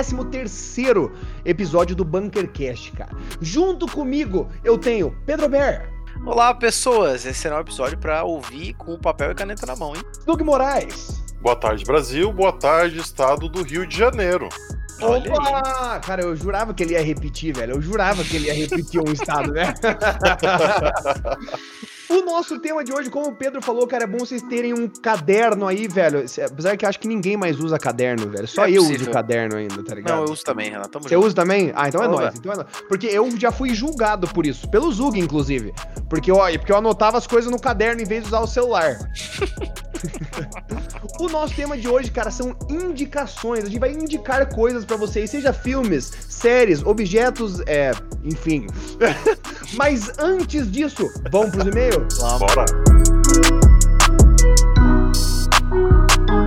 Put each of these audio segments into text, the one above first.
ao 13 terceiro episódio do Bunkercast, cara. Junto comigo eu tenho Pedro Ber. Olá, pessoas. Esse será um episódio para ouvir com papel e caneta na mão, hein? Doug Moraes. Boa tarde, Brasil. Boa tarde, estado do Rio de Janeiro. Opa! Cara, eu jurava que ele ia repetir, velho. Eu jurava que ele ia repetir um estado, né? O nosso tema de hoje, como o Pedro falou, cara, é bom vocês terem um caderno aí, velho. Apesar que eu acho que ninguém mais usa caderno, velho. Só é eu possível. uso caderno ainda, tá ligado? Não, eu uso também, Renato. Você junto. usa também? Ah, então é nóis. Então é nóis. Porque eu já fui julgado por isso. Pelo Zug, inclusive. Porque eu, porque eu anotava as coisas no caderno em vez de usar o celular. o nosso tema de hoje, cara, são indicações. A gente vai indicar coisas para vocês, seja filmes, séries, objetos, é, enfim. Mas antes disso, vamos pros e-mails? Bora.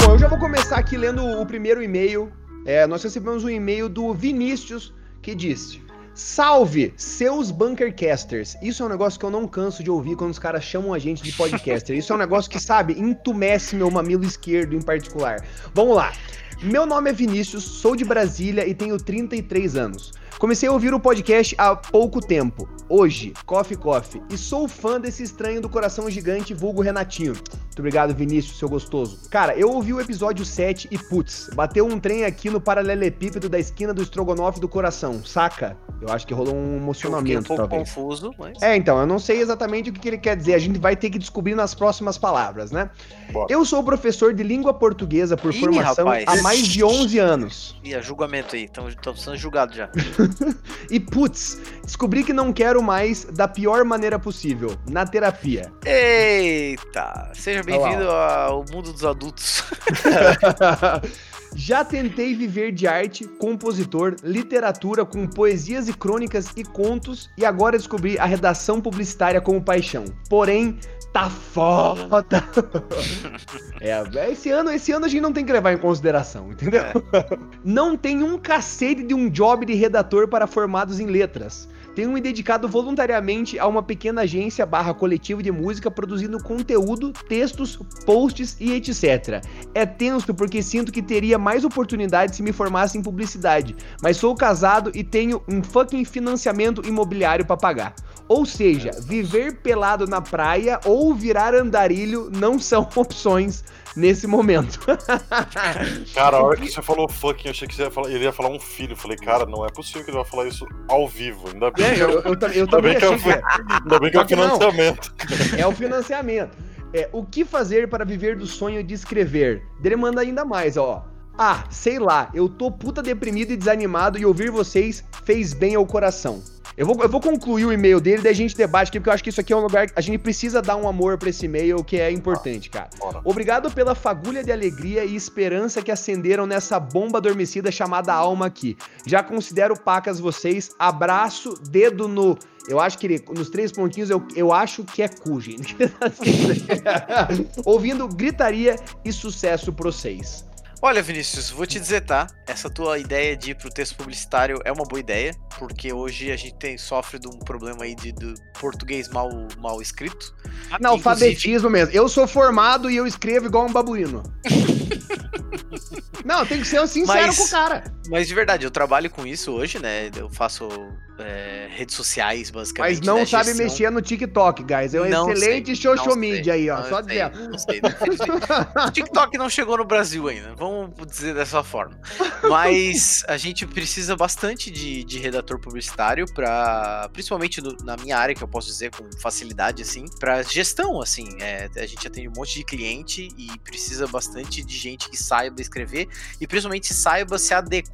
Bom, eu já vou começar aqui lendo o primeiro e-mail. É, nós recebemos um e-mail do Vinícius que disse: Salve, seus bunkercasters. Isso é um negócio que eu não canso de ouvir quando os caras chamam a gente de podcaster. Isso é um negócio que, sabe, entumece meu mamilo esquerdo em particular. Vamos lá. Meu nome é Vinícius, sou de Brasília e tenho 33 anos. Comecei a ouvir o podcast há pouco tempo, hoje, Coffee Coffee, e sou fã desse estranho do coração gigante vulgo Renatinho. Muito obrigado, Vinícius, seu gostoso. Cara, eu ouvi o episódio 7 e putz, bateu um trem aqui no paralelepípedo da esquina do estrogonofe do coração, saca? Eu acho que rolou um emocionamento, um pouco talvez. confuso, mas... É, então, eu não sei exatamente o que ele quer dizer, a gente vai ter que descobrir nas próximas palavras, né? Bora. Eu sou professor de língua portuguesa por Ih, formação rapaz. há mais de 11 anos. Ih, julgamento aí, estão sendo julgados já. e putz, descobri que não quero mais da pior maneira possível, na terapia. Eita! Seja bem-vindo ao mundo dos adultos. Já tentei viver de arte, compositor, literatura com poesias e crônicas e contos e agora descobri a redação publicitária como paixão. Porém, tá foda. é, esse ano, esse ano a gente não tem que levar em consideração, entendeu? É. Não tem um cacete de um job de redator para formados em letras. Tenho me dedicado voluntariamente a uma pequena agência barra coletivo de música produzindo conteúdo, textos, posts e etc. É tenso porque sinto que teria mais oportunidade se me formasse em publicidade, mas sou casado e tenho um fucking financiamento imobiliário para pagar. Ou seja, viver pelado na praia ou virar andarilho não são opções nesse momento. cara, a hora que você falou fucking, eu achei que você ia falar, ele ia falar um filho. Eu falei, cara, não é possível que ele vai falar isso ao vivo. Ainda bem, é, eu, eu, eu, eu também achei que, é. Ainda bem que é o financiamento. Não, é o financiamento. É, o que fazer para viver do sonho de escrever? Ele manda ainda mais, ó. Ah, sei lá, eu tô puta deprimido e desanimado e ouvir vocês fez bem ao coração. Eu vou, eu vou concluir o e-mail dele, daí a gente debate aqui, porque eu acho que isso aqui é um lugar que a gente precisa dar um amor para esse e-mail que é importante, cara. Obrigado pela fagulha de alegria e esperança que acenderam nessa bomba adormecida chamada alma aqui. Já considero pacas vocês. Abraço, dedo no. Eu acho que ele, nos três pontinhos, eu, eu acho que é cu, gente. Ouvindo gritaria e sucesso pra vocês. Olha, Vinícius, vou te dizer, tá? Essa tua ideia de ir pro texto publicitário é uma boa ideia, porque hoje a gente tem, sofre de um problema aí de, de português mal, mal escrito. Analfabetismo Inclusive... mesmo. Eu sou formado e eu escrevo igual um babuíno. Não, tem que ser sincero mas, com o cara. Mas de verdade, eu trabalho com isso hoje, né? Eu faço é, redes sociais, basicamente. Mas não né, sabe gestão. mexer no TikTok, guys. É um não excelente sei, social media aí, ó. Não só sei, dizer. Não sei. o TikTok não chegou no Brasil ainda. Vamos dizer dessa forma. Mas a gente precisa bastante de, de redator publicitário para, principalmente no, na minha área, que eu posso dizer com facilidade, assim, para gestão, assim. É, a gente atende um monte de cliente e precisa bastante de gente que saiba escrever e principalmente saiba se adequar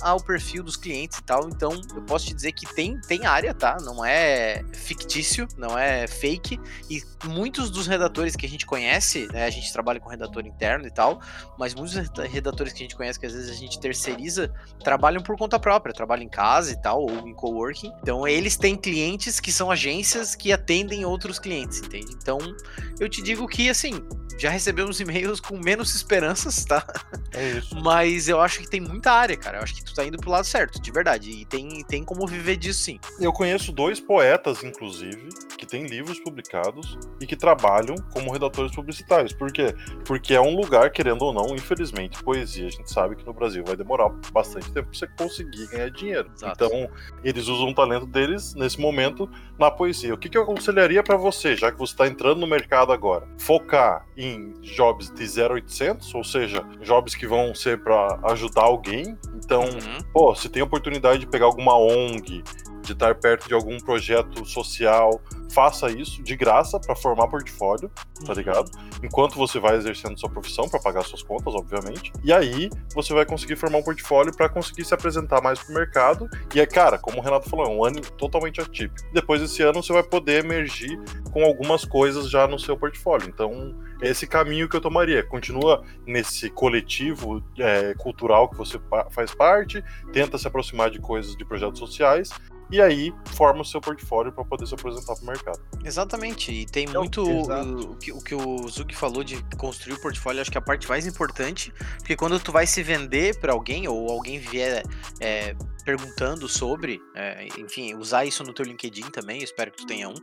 ao perfil dos clientes e tal. Então, eu posso te dizer que tem, tem área, tá? Não é fictício, não é fake. E muitos dos redatores que a gente conhece, né? A gente trabalha com redator interno e tal, mas muitos redatores que a gente conhece, que às vezes a gente terceiriza, trabalham por conta própria, trabalham em casa e tal, ou em coworking. Então, eles têm clientes que são agências que atendem outros clientes, entende? Então, eu te digo que, assim, já recebemos e-mails com menos esperanças, tá? É isso. Mas eu acho que tem muita área, cara. Eu acho que tu tá indo pro lado certo, de verdade. E tem, tem como viver disso sim. Eu conheço dois poetas, inclusive, que têm livros publicados e que trabalham como redatores publicitários. Por quê? Porque é um lugar, querendo ou não, infelizmente, poesia. A gente sabe que no Brasil vai demorar bastante tempo pra você conseguir ganhar dinheiro. Exato. Então, eles usam o talento deles, nesse momento, na poesia. O que, que eu aconselharia para você, já que você está entrando no mercado agora? Focar em jobs de 0800, ou seja, jobs que vão ser para ajudar alguém. Então, Uhum. pô, se tem oportunidade de pegar alguma ONG, de estar perto de algum projeto social, faça isso de graça para formar portfólio, tá ligado? Enquanto você vai exercendo sua profissão para pagar suas contas, obviamente. E aí você vai conseguir formar um portfólio para conseguir se apresentar mais pro mercado. E é, cara, como o Renato falou, é um ano totalmente atípico. Depois desse ano você vai poder emergir com algumas coisas já no seu portfólio. Então, esse caminho que eu tomaria. Continua nesse coletivo é, cultural que você faz parte, tenta se aproximar de coisas de projetos sociais e aí forma o seu portfólio para poder se apresentar para o mercado. Exatamente, e tem Então, muito uh, o que, o que o Zug falou de construir o portfólio, acho que é a parte mais importante, porque quando tu vai se vender para alguém ou alguém vier é, perguntando sobre, é, enfim, usar isso no teu LinkedIn também, espero que tu tenha um,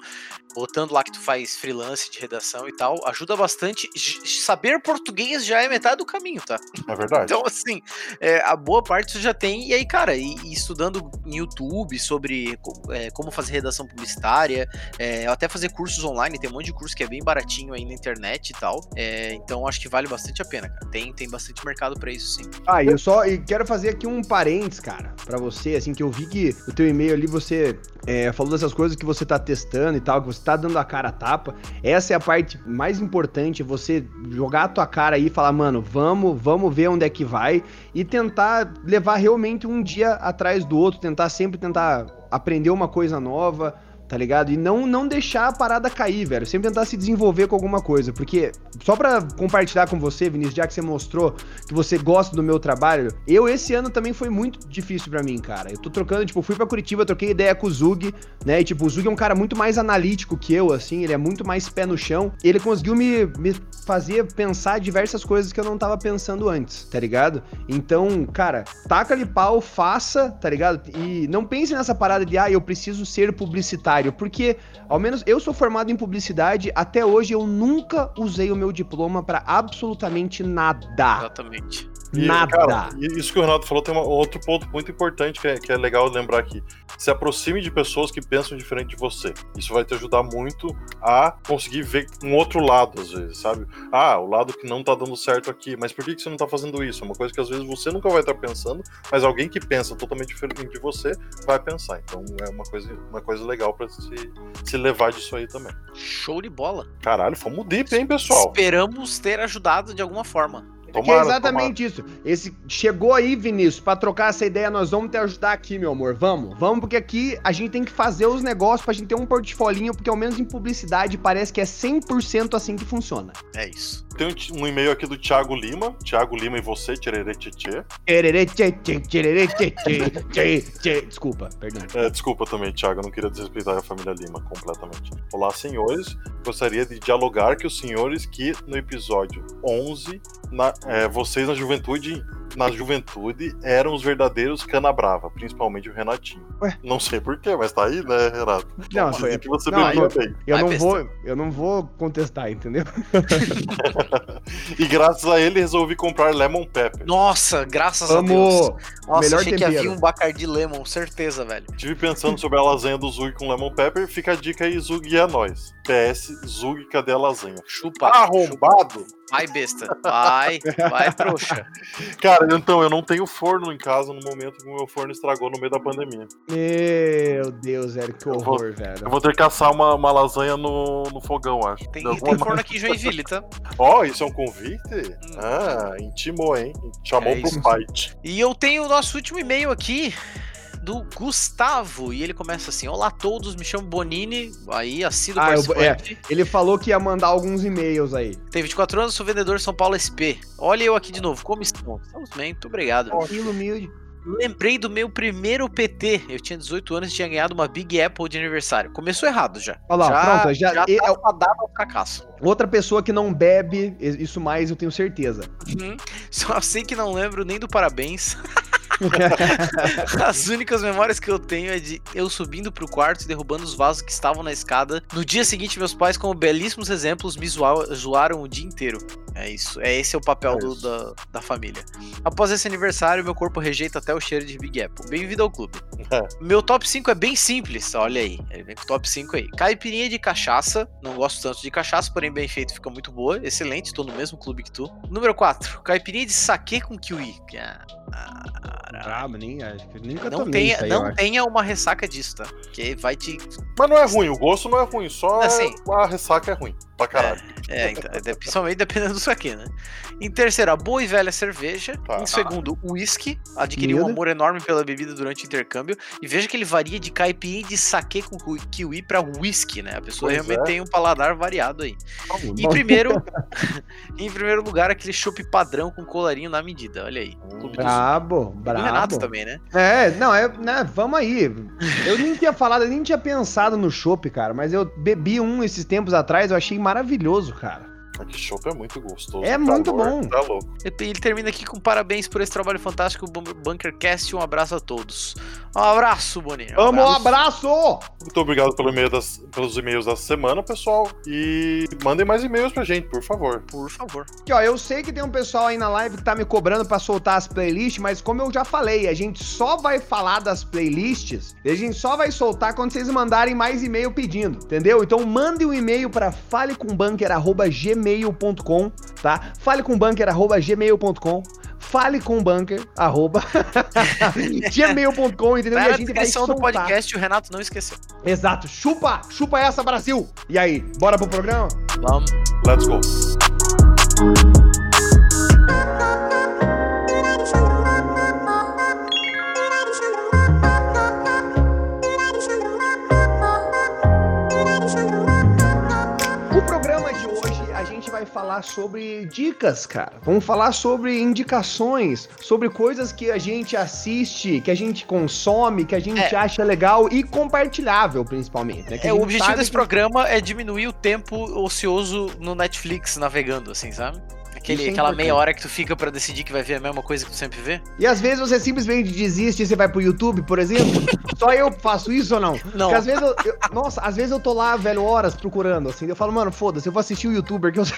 botando lá que tu faz freelance de redação e tal, ajuda bastante. Saber português já é metade do caminho, tá? É verdade. Então, assim, é, a boa parte você já tem. E aí, cara, e, e estudando em YouTube sobre é, como fazer redação publicitária, é, até fazer cursos online, tem um monte de curso que é bem baratinho aí na internet e tal. É, então, acho que vale bastante a pena, cara. Tem, tem bastante mercado pra isso, sim. Ah, e eu só e quero fazer aqui um parênteses, cara, pra você, assim, que eu vi que o teu e-mail ali você é, falou dessas coisas que você tá testando e tal, que você tá dando a cara a tapa. Essa é a parte mais importante, você jogar a tua cara aí e falar, mano, vamos, vamos ver onde é que vai e tentar levar realmente um dia atrás do outro, tentar sempre tentar aprender uma coisa nova. Tá ligado? E não, não deixar a parada cair, velho. Sempre tentar se desenvolver com alguma coisa. Porque, só pra compartilhar com você, Vinícius, já que você mostrou que você gosta do meu trabalho, eu esse ano também foi muito difícil pra mim, cara. Eu tô trocando, tipo, fui pra Curitiba, troquei ideia com o Zug, né? E, tipo, o Zug é um cara muito mais analítico que eu, assim, ele é muito mais pé no chão. Ele conseguiu me, me fazer pensar diversas coisas que eu não tava pensando antes, tá ligado? Então, cara, taca-lhe pau, faça, tá ligado? E não pense nessa parada de, ah, eu preciso ser publicitário, porque, ao menos eu sou formado em publicidade, até hoje eu nunca usei o meu diploma pra absolutamente nada. Exatamente. E, Nada. cara, isso que o Renato falou tem um outro ponto muito importante que é, que é legal lembrar aqui. Se aproxime de pessoas que pensam diferente de você. Isso vai te ajudar muito a conseguir ver um outro lado, às vezes, sabe? Ah, o lado que não tá dando certo aqui, mas por que, que você não tá fazendo isso? É uma coisa que às vezes você nunca vai estar pensando, mas alguém que pensa totalmente diferente de você vai pensar. Então é uma coisa, uma coisa legal pra se, se levar disso aí também. Show de bola. Caralho, fomos deep, hein, pessoal? Esperamos ter ajudado de alguma forma. Que é Tomara, exatamente isso. Esse chegou aí, Vinícius, pra trocar essa ideia, nós vamos te ajudar aqui, meu amor. Vamos, vamos, porque aqui a gente tem que fazer os negócios pra gente ter um portfolio, porque ao menos em publicidade parece que é 100% assim que funciona. É isso. Tem um, um e-mail aqui do Thiago Lima. Thiago Lima e você, tchê, tchererê, tchê, tchê, tchê. Desculpa, perdão. É, desculpa também, Thiago, eu não queria desrespeitar a família Lima completamente. Olá, senhores. Gostaria de dialogar que os senhores que no episódio 11, na- é, vocês na juventude, na juventude eram os verdadeiros cana brava, principalmente o Renatinho. Ué? Não sei porquê, mas tá aí, né, Renato? Não, Dizem foi- que você não, eu- bem. Eu não, vou, eu não vou contestar, entendeu? E graças a ele resolvi comprar Lemon Pepper. Nossa, graças a Deus. Nossa, melhor achei que tempero. havia um Bacardi Lemon, certeza, velho. Estive pensando sobre a lasanha do Zug com Lemon Pepper. Fica a dica aí, Zug e a nós. PS, Zug, cadê a lasanha? Chupa. Arrombado! Vai, besta. Vai, vai, trouxa. Cara, então, eu não tenho forno em casa no momento que o meu forno estragou no meio da pandemia. Meu Deus, velho, que Eu vou- horror, Eu velho. vou ter que assar uma, uma lasanha no, no fogão, acho. Tem, tem forno aqui em Joinville, tá? Ó, isso é um convite? Hum. Ah, intimou, hein? Chamou É pro fight. E eu tenho o nosso último e-mail aqui do Gustavo. E ele começa assim: Olá a todos, me chamo Bonini. Aí, assíduo Ah, eu- participante. Ele falou que ia mandar alguns e-mails aí. Tem 24 anos, sou vendedor São Paulo SP. Olha eu aqui de novo, como estão? Estamos bem, muito obrigado. Tranquilo, humilde. Lembrei do meu primeiro PT. Eu tinha 18 anos e tinha ganhado uma Big Apple de aniversário. Começou errado já. Olha lá, já, pronto, já- já e- tá fadado ao fracasso. Outra pessoa que não bebe, isso mais eu tenho certeza. Uhum. Só sei que não lembro nem do parabéns. As únicas memórias que eu tenho é de eu subindo pro quarto e derrubando os vasos que estavam na escada. No dia seguinte, meus pais, como belíssimos exemplos, me zoa- zoaram o dia inteiro. É isso. É esse é o papel É do- da, da família. Após esse aniversário, meu corpo rejeita até o cheiro de Big Apple. Bem-vindo ao clube. É. Meu top 5 é bem simples, olha aí. Ele vem com o top 5 aí. Caipirinha de cachaça. Não gosto tanto de cachaça, porém bem feito, fica muito boa. Excelente, tô no mesmo clube que tu. Número 4. Caipirinha de saquê com kiwi. Cara, Brabo, nem acho que nunca não tenha, aí, não tenha uma ressaca disso, tá? Porque vai te. Mas não é ruim, o gosto não é ruim, só Assim. a ressaca é ruim. Pra caralho. É, então, é, principalmente dependendo do saquê, né? Em terceiro, a boa e velha cerveja. Tá. Em segundo, o whisky. Adquiriu um amor enorme pela bebida durante o intercâmbio. E veja que ele varia de caipirinha e de saquê com ru- kiwi pra whisky, né? A pessoa Pois realmente é. tem um paladar variado aí. Em Bom. primeiro, em primeiro lugar, aquele chopp padrão com colarinho na medida. Olha aí. Hum. Clube Brabo, do Renato brabo. também, né? É, não, é, né, vamos aí. Eu nem tinha falado, eu nem tinha pensado no chopp, cara, mas eu bebi um esses tempos atrás, eu achei maravilhoso, cara. Aqui chopp é muito gostoso. É o muito calor bom. Tá louco. Ele termina aqui com parabéns por esse trabalho fantástico, Bun- Bunkercast. Um abraço a todos. Um abraço, Boninho. Um Vamos, um abraço. abraço! Muito obrigado pelo e-mail das- pelos e-mails da semana, pessoal. E mandem mais e-mails pra gente, por favor. Por favor. Aqui, ó, eu sei que tem um pessoal aí na live que tá me cobrando pra soltar as playlists, mas como eu já falei, a gente só vai falar das playlists e a gente só vai soltar quando vocês mandarem mais e-mail pedindo, entendeu? Então mande um e-mail pra falecombanker@gmail.com, tá? falecombanker@gmail.com. Fale com bunker, arroba, gmail.com, entendeu? Tá E a na gente vai do soltar. podcast e o Renato não esqueceu. Exato. Chupa, chupa essa, Brasil. E aí, bora pro programa? Vamos. Let's go. Gente vai falar sobre dicas, cara. Vamos falar sobre indicações, sobre coisas que a gente assiste, que a gente consome, que a gente É. acha legal e compartilhável, principalmente. Né? É, o objetivo desse que- programa é diminuir o tempo ocioso no Netflix navegando, assim, sabe? Aquele, é aquela meia hora que tu fica pra decidir que vai ver a mesma coisa que tu sempre vê. E às vezes você simplesmente desiste e você vai pro YouTube, por exemplo. Só eu faço isso ou não? Não. Porque às vezes eu, eu- Nossa, às vezes eu tô lá, velho, horas procurando, assim. Eu falo, mano, foda-se, eu vou assistir o youtuber que eu.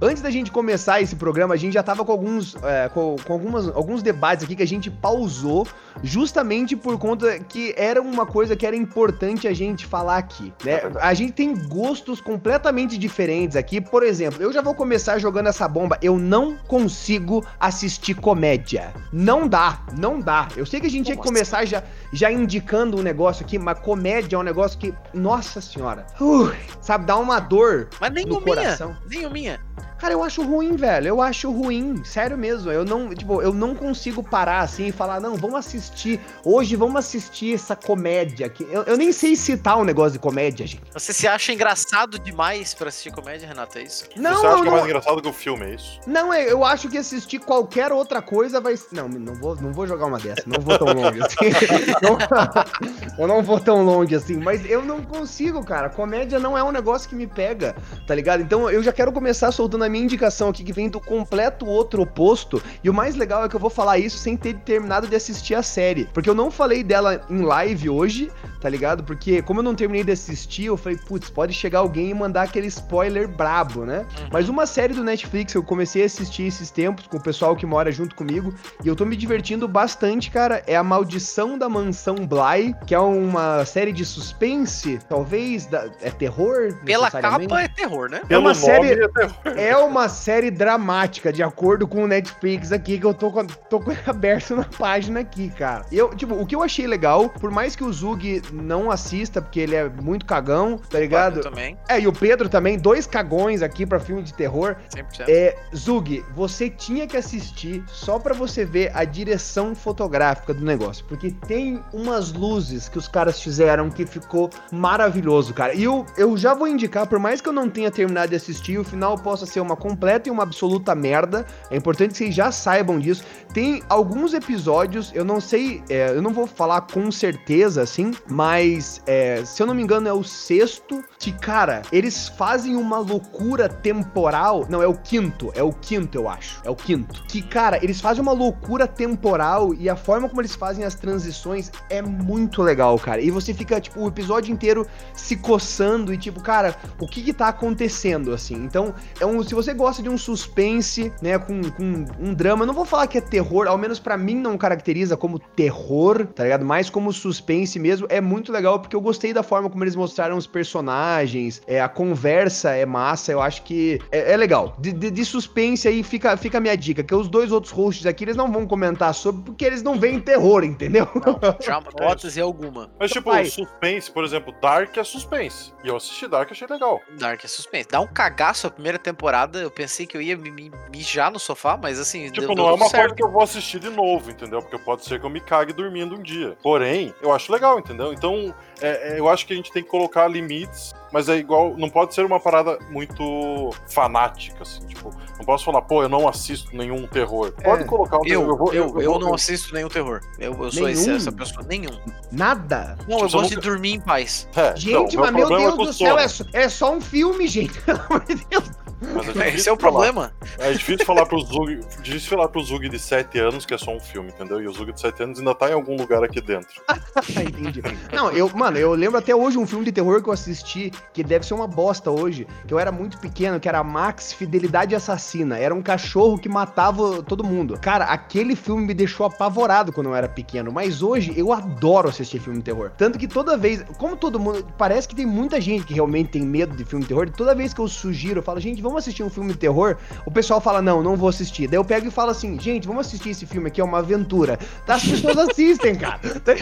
Antes da gente começar esse programa, a gente já tava com alguns, é, com, com algumas, alguns debates aqui que a gente pausou, justamente por conta que era uma coisa que era importante a gente falar aqui, né? A gente tem gostos completamente diferentes aqui. Por exemplo, eu já vou começar jogando essa bomba. Eu não consigo assistir comédia. Não dá, não dá. Eu sei que a gente tinha que começar já, já indicando um negócio aqui, mas comédia é um negócio que, nossa senhora, uh, sabe, dá uma dor Mas nem no o minha. coração. Nem o minha. Cara, eu acho ruim, velho. Eu acho ruim. Sério mesmo. Eu não, tipo, eu não consigo parar assim e falar, não, vamos assistir. Hoje vamos assistir essa comédia aqui. Eu, eu nem sei citar um negócio de comédia, gente. Você se acha engraçado demais pra assistir comédia, Renato? É isso? Não, Você acha que é mais não, engraçado que o filme, é isso? não, é- eu acho que assistir qualquer outra coisa vai. Não, não vou, não vou jogar uma dessa. Não vou tão longe assim. Não- eu não vou tão longe assim. Mas eu não consigo, cara. Comédia não é um negócio que me pega, tá ligado? Então eu já quero começar soltando a minha indicação aqui, que vem do completo outro oposto. E o mais legal é que eu vou falar isso sem ter terminado de assistir a série. Porque eu não falei dela em live hoje, tá ligado? Porque como eu não terminei de assistir, eu falei, putz, pode chegar alguém e mandar aquele spoiler brabo, né? Uhum. Mas uma série do Netflix eu comecei a assistir esses tempos com o pessoal que mora junto comigo e eu tô me divertindo bastante, cara, é A Maldição da Mansão Bly, que é uma série de suspense, talvez, da- é terror? Pela capa é terror, né? Pelo uma série- é terror. É uma série dramática, de acordo com o Netflix aqui, que eu tô, tô aberto na página aqui, cara. Eu, tipo, o que eu achei legal, por mais que o Zug não assista, porque ele é muito cagão, tá ligado? Eu também, É, e o Pedro também, dois cagões aqui pra filme de terror. 100%. É, Zug, você tinha que assistir só pra você ver a direção fotográfica do negócio, porque tem umas luzes que os caras fizeram que ficou maravilhoso, cara. E eu, eu já vou indicar, por mais que eu não tenha terminado de assistir, o final possa ser uma completa e uma absoluta merda. É importante que vocês já saibam disso. Tem alguns episódios, eu não sei, é, eu não vou falar com certeza, assim, mas é, se eu não me engano é o sexto, que, cara, eles fazem uma loucura temporal. Não, é o quinto, é o quinto, eu acho. É o quinto. Que, cara, eles fazem uma loucura temporal e a forma como eles fazem as transições é muito legal, cara. E você fica, tipo, o episódio inteiro se coçando e, tipo, cara, o que que tá acontecendo, assim? Então, é um, se você gosta de um suspense, né, com, com um drama, não vou falar que é terror, ao menos para mim não caracteriza como terror, tá ligado? Mais como suspense mesmo, é muito legal porque eu gostei da forma como eles mostraram os personagens, é, a conversa é massa, eu acho que é, é legal. De, de, de, suspense aí fica, fica a minha dica, que os dois outros hosts aqui, eles não vão comentar sobre porque eles não veem terror, entendeu? Não, hipótese alguma. Mas tipo, Pai. suspense, por exemplo, Dark é suspense. E eu assisti Dark, achei legal. Dark é suspense. Dá um cagaço a primeira temporada, eu pensei que eu ia me mijar no sofá, mas assim. Tipo, deu, não deu é uma certo. coisa que eu vou assistir de novo, entendeu? Porque pode ser que eu me cague dormindo um dia. Porém, eu acho legal, entendeu? Então, é, é, eu acho que a gente tem que colocar limites, mas é igual. Não pode ser uma parada muito fanática, assim. Tipo, não posso falar, pô, eu não assisto nenhum terror. Pode é, colocar um eu, terror. Eu, vou, eu, eu, eu vou, não assisto nenhum terror. Eu, eu sou esse, essa pessoa. Nenhum. Nada? Não, tipo, eu gosto nunca... de dormir em paz. É, gente, não, mas meu Deus do céu, é só, é só um filme, gente. Pelo amor de Deus. É Esse é o falar. problema. É difícil falar pro Zug, difícil falar pro Zug de 7 anos que é só um filme, entendeu? E o Zug de 7 anos ainda tá em algum lugar aqui dentro. Entendi. Não, eu, mano, eu lembro até hoje um filme de terror que eu assisti, que deve ser uma bosta hoje, que eu era muito pequeno, que era Max Fidelidade Assassina. Era um cachorro que matava todo mundo. Cara, aquele filme me deixou apavorado quando eu era pequeno, mas hoje eu adoro assistir filme de terror. Tanto que toda vez, como todo mundo, parece que tem muita gente que realmente tem medo de filme de terror, toda vez que eu sugiro, eu falo, gente, vamos assistir um filme de terror, o pessoal fala, não, não vou assistir. Daí eu pego e falo assim, gente, vamos assistir esse filme aqui, é uma aventura. Tá, as pessoas assistem, cara. Tá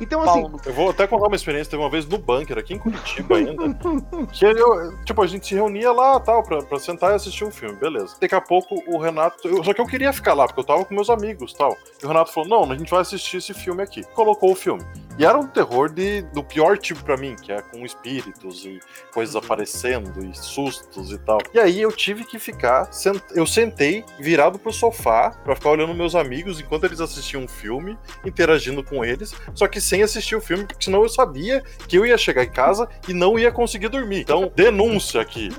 então, assim. Eu vou até uma experiência, teve uma vez no bunker, aqui em Curitiba ainda. que eu, tipo, a gente se reunia lá tal, pra, pra sentar e assistir um filme, beleza. Daqui a pouco o Renato. Eu, só que eu queria ficar lá, porque eu tava com meus amigos tal. E o Renato falou: não, a gente vai assistir esse filme aqui. Colocou o filme. E era um terror de, do pior tipo para mim, que é com espíritos e coisas uhum. aparecendo e sustos e tal. E aí eu tive que ficar. Sent... Eu sentei virado pro sofá para ficar olhando meus amigos enquanto eles assistiam um filme, interagindo com eles, só que sem assistir o filme, porque senão eu sabia que eu ia chegar em casa e não ia conseguir dormir. Então, denúncia aqui.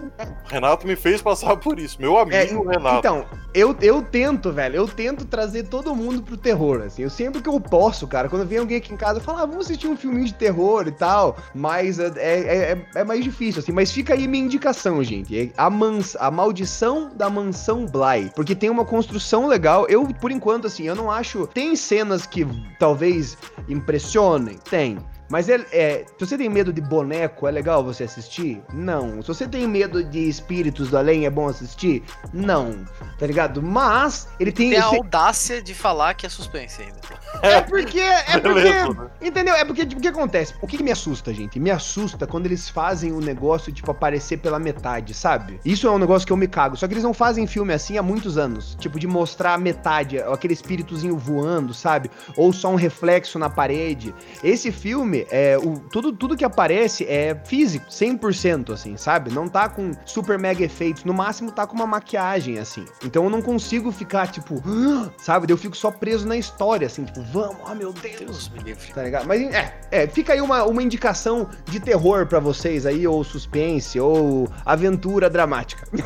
Renato me fez passar por isso. Meu amigo é, Renato. Então, eu, eu tento, velho. Eu tento trazer todo mundo pro terror, assim. Eu sempre que eu posso, cara. Quando vem alguém aqui em casa, eu falo, ah, vamos assistir um filminho de terror e tal. Mas é, é, é, é mais difícil, assim. Mas fica aí minha indicação, gente. É a, mans a Maldição da Mansão Bly. Porque tem uma construção legal. Eu, por enquanto, assim, eu não acho. Tem cenas que talvez impressionem? Tem. Mas é, é, se você tem medo de boneco, é legal você assistir? Não. Se você tem medo de espíritos do além, é bom assistir? Não. Tá ligado? Mas ele tem. Tem a audácia de falar que é suspense ainda. É porque. É porque. Né? Entendeu? É porque tipo, o que acontece? O que, que me assusta, gente? Me assusta quando eles fazem o um negócio, tipo, aparecer pela metade, sabe? Isso é um negócio que eu me cago. Só que eles não fazem filme assim há muitos anos. Tipo, de mostrar a metade, aquele espíritozinho voando, sabe? Ou só um reflexo na parede. Esse filme filme, é, o, tudo, tudo que aparece é físico, 100%, assim, sabe? Não tá com super mega efeitos. No máximo tá com uma maquiagem, assim. Então eu não consigo ficar, tipo, sabe? Eu fico só preso na história, assim, tipo, vamos, oh meu Deus. Deus me livre. Tá ligado? Mas é, é, fica aí uma, uma indicação de terror para vocês aí, ou suspense, ou aventura dramática.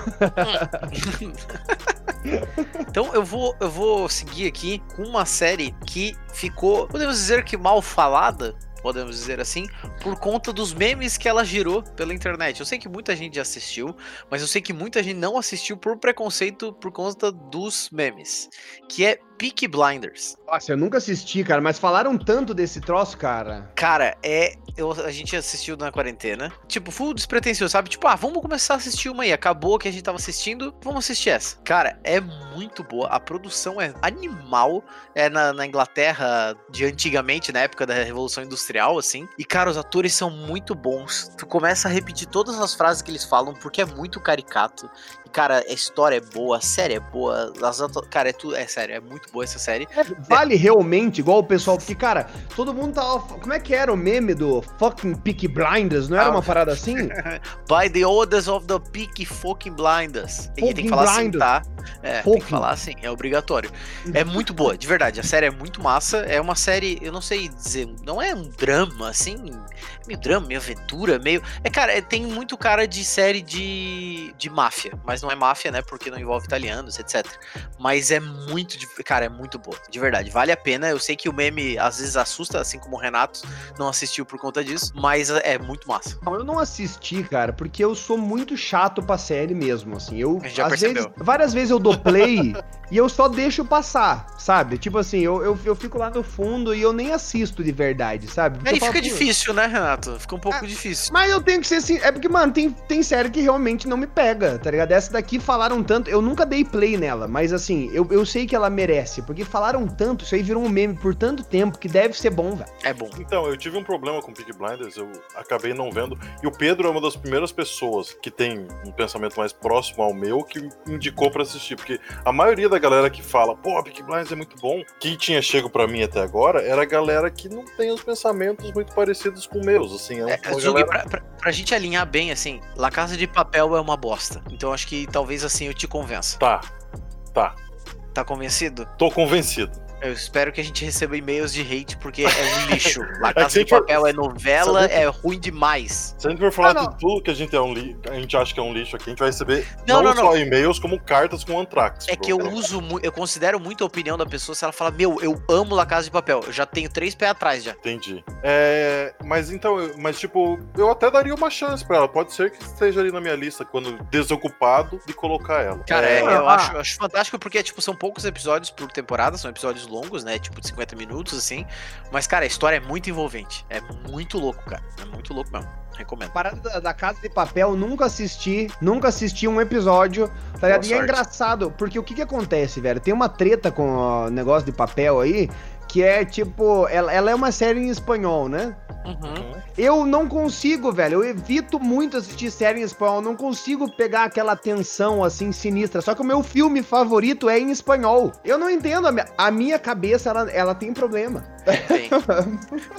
então eu vou, eu vou seguir aqui com uma série que ficou, podemos dizer que mal falada, podemos dizer assim, por conta dos memes que ela girou pela internet. Eu sei que muita gente já assistiu, mas eu sei que muita gente não assistiu por preconceito por conta dos memes, que é Peak Blinders. Nossa, eu nunca assisti, cara, mas falaram tanto desse troço, cara. Cara, é. Eu, a gente assistiu na quarentena. Tipo, full despretensioso, sabe? Tipo, ah, vamos começar a assistir uma aí. Acabou que a gente tava assistindo, vamos assistir essa. Cara, é muito boa. A produção é animal. É na, na Inglaterra de antigamente, na época da Revolução Industrial, assim. E, cara, os atores são muito bons. Tu começa a repetir todas as frases que eles falam, porque é muito caricato. Cara, a história é boa, a série é boa, as cara, é tudo, é sério, é muito boa essa série. É, vale realmente, igual o pessoal, porque, cara, todo mundo tava. Como é que era o meme do fucking Peaky Blinders? Não era Ah, uma parada assim? By the orders of the Peaky fucking blinders. Tem, tem Fucking que falar blinders. assim, tá? É, tem Fucking. que falar assim, é obrigatório. É muito boa, de verdade. A série é muito massa. É uma série, eu não sei dizer, não é um drama, assim, meio drama, meio aventura, meio. É, cara, é- tem muito cara de série de, de máfia, mas não é máfia, né? Porque não envolve italianos, etc. Mas é muito, cara, é muito boa, de verdade. Vale a pena. Eu sei que o meme às vezes assusta, assim como o Renato não assistiu por conta disso, mas é muito massa. Não, eu não assisti, cara, porque eu sou muito chato pra série mesmo, assim. Eu, às percebeu. vezes, várias vezes eu dou play e eu só deixo passar, sabe? Tipo assim, eu, eu, eu fico lá no fundo e eu nem assisto de verdade, sabe? Porque Aí falo, fica "Pô, difícil, né, Renato? Fica um pouco Ah, difícil. Mas eu tenho que ser assim. É porque, mano, tem, tem série que realmente não me pega, tá ligado? Essa daqui falaram tanto. Eu nunca dei play nela, mas assim, eu, eu sei que ela merece. Porque falaram tanto, isso aí virou um meme por tanto tempo que deve ser bom, velho. É bom. Então, eu tive um problema com Peaky Blinders, eu acabei não vendo. E o Pedro é uma das primeiras pessoas que tem um pensamento mais próximo ao meu que me indicou pra assistir. Porque a maioria da galera que fala, pô, Peaky Blinders é muito bom, que tinha chego pra mim até agora, era a galera que não tem os pensamentos muito parecidos com meus. Assim, é, É, Zug, galera... pra, pra, pra gente alinhar bem, assim, La Casa de Papel é uma bosta. Então acho que talvez assim eu te convença. Tá, tá. Tá convencido? Tô convencido. Eu espero que a gente receba e-mails de hate, porque é um lixo. La Casa se de a gente for- Papel é novela, Sabe- é ruim demais. Se a gente for falar Ah, de tudo que a gente, é um li... a gente acha que é um lixo aqui, a gente vai receber Não, não, não, só e-mails, como cartas com Antrax. É que eu uso muito, eu considero muito a opinião da pessoa se ela fala, meu, eu amo La Casa de Papel. Eu já tenho três pés atrás já. Entendi. É, mas então, eu- mas tipo, eu até daria uma chance pra ela. Pode ser que esteja ali na minha lista quando desocupado de colocar ela. Cara, É, é, eu Ah. acho, acho fantástico porque, tipo, são poucos episódios por temporada, são episódios longos, né? Tipo, de 50 minutos, assim. Mas, cara, a história é muito envolvente. É muito louco, cara. É muito louco mesmo. Recomendo. Parada da, da Casa de Papel, nunca assisti, nunca assisti um episódio, tá ligado? E é engraçado, porque o que que acontece, velho? Tem uma treta com o negócio de papel aí, que é tipo, ela, ela é uma série em espanhol, né? Uhum. Eu não consigo, velho. Eu evito muito assistir série em espanhol. Eu não consigo pegar aquela tensão assim sinistra. Só que o meu filme favorito é em espanhol. Eu não entendo. A minha, a minha cabeça, ela, ela tem problema. Tem.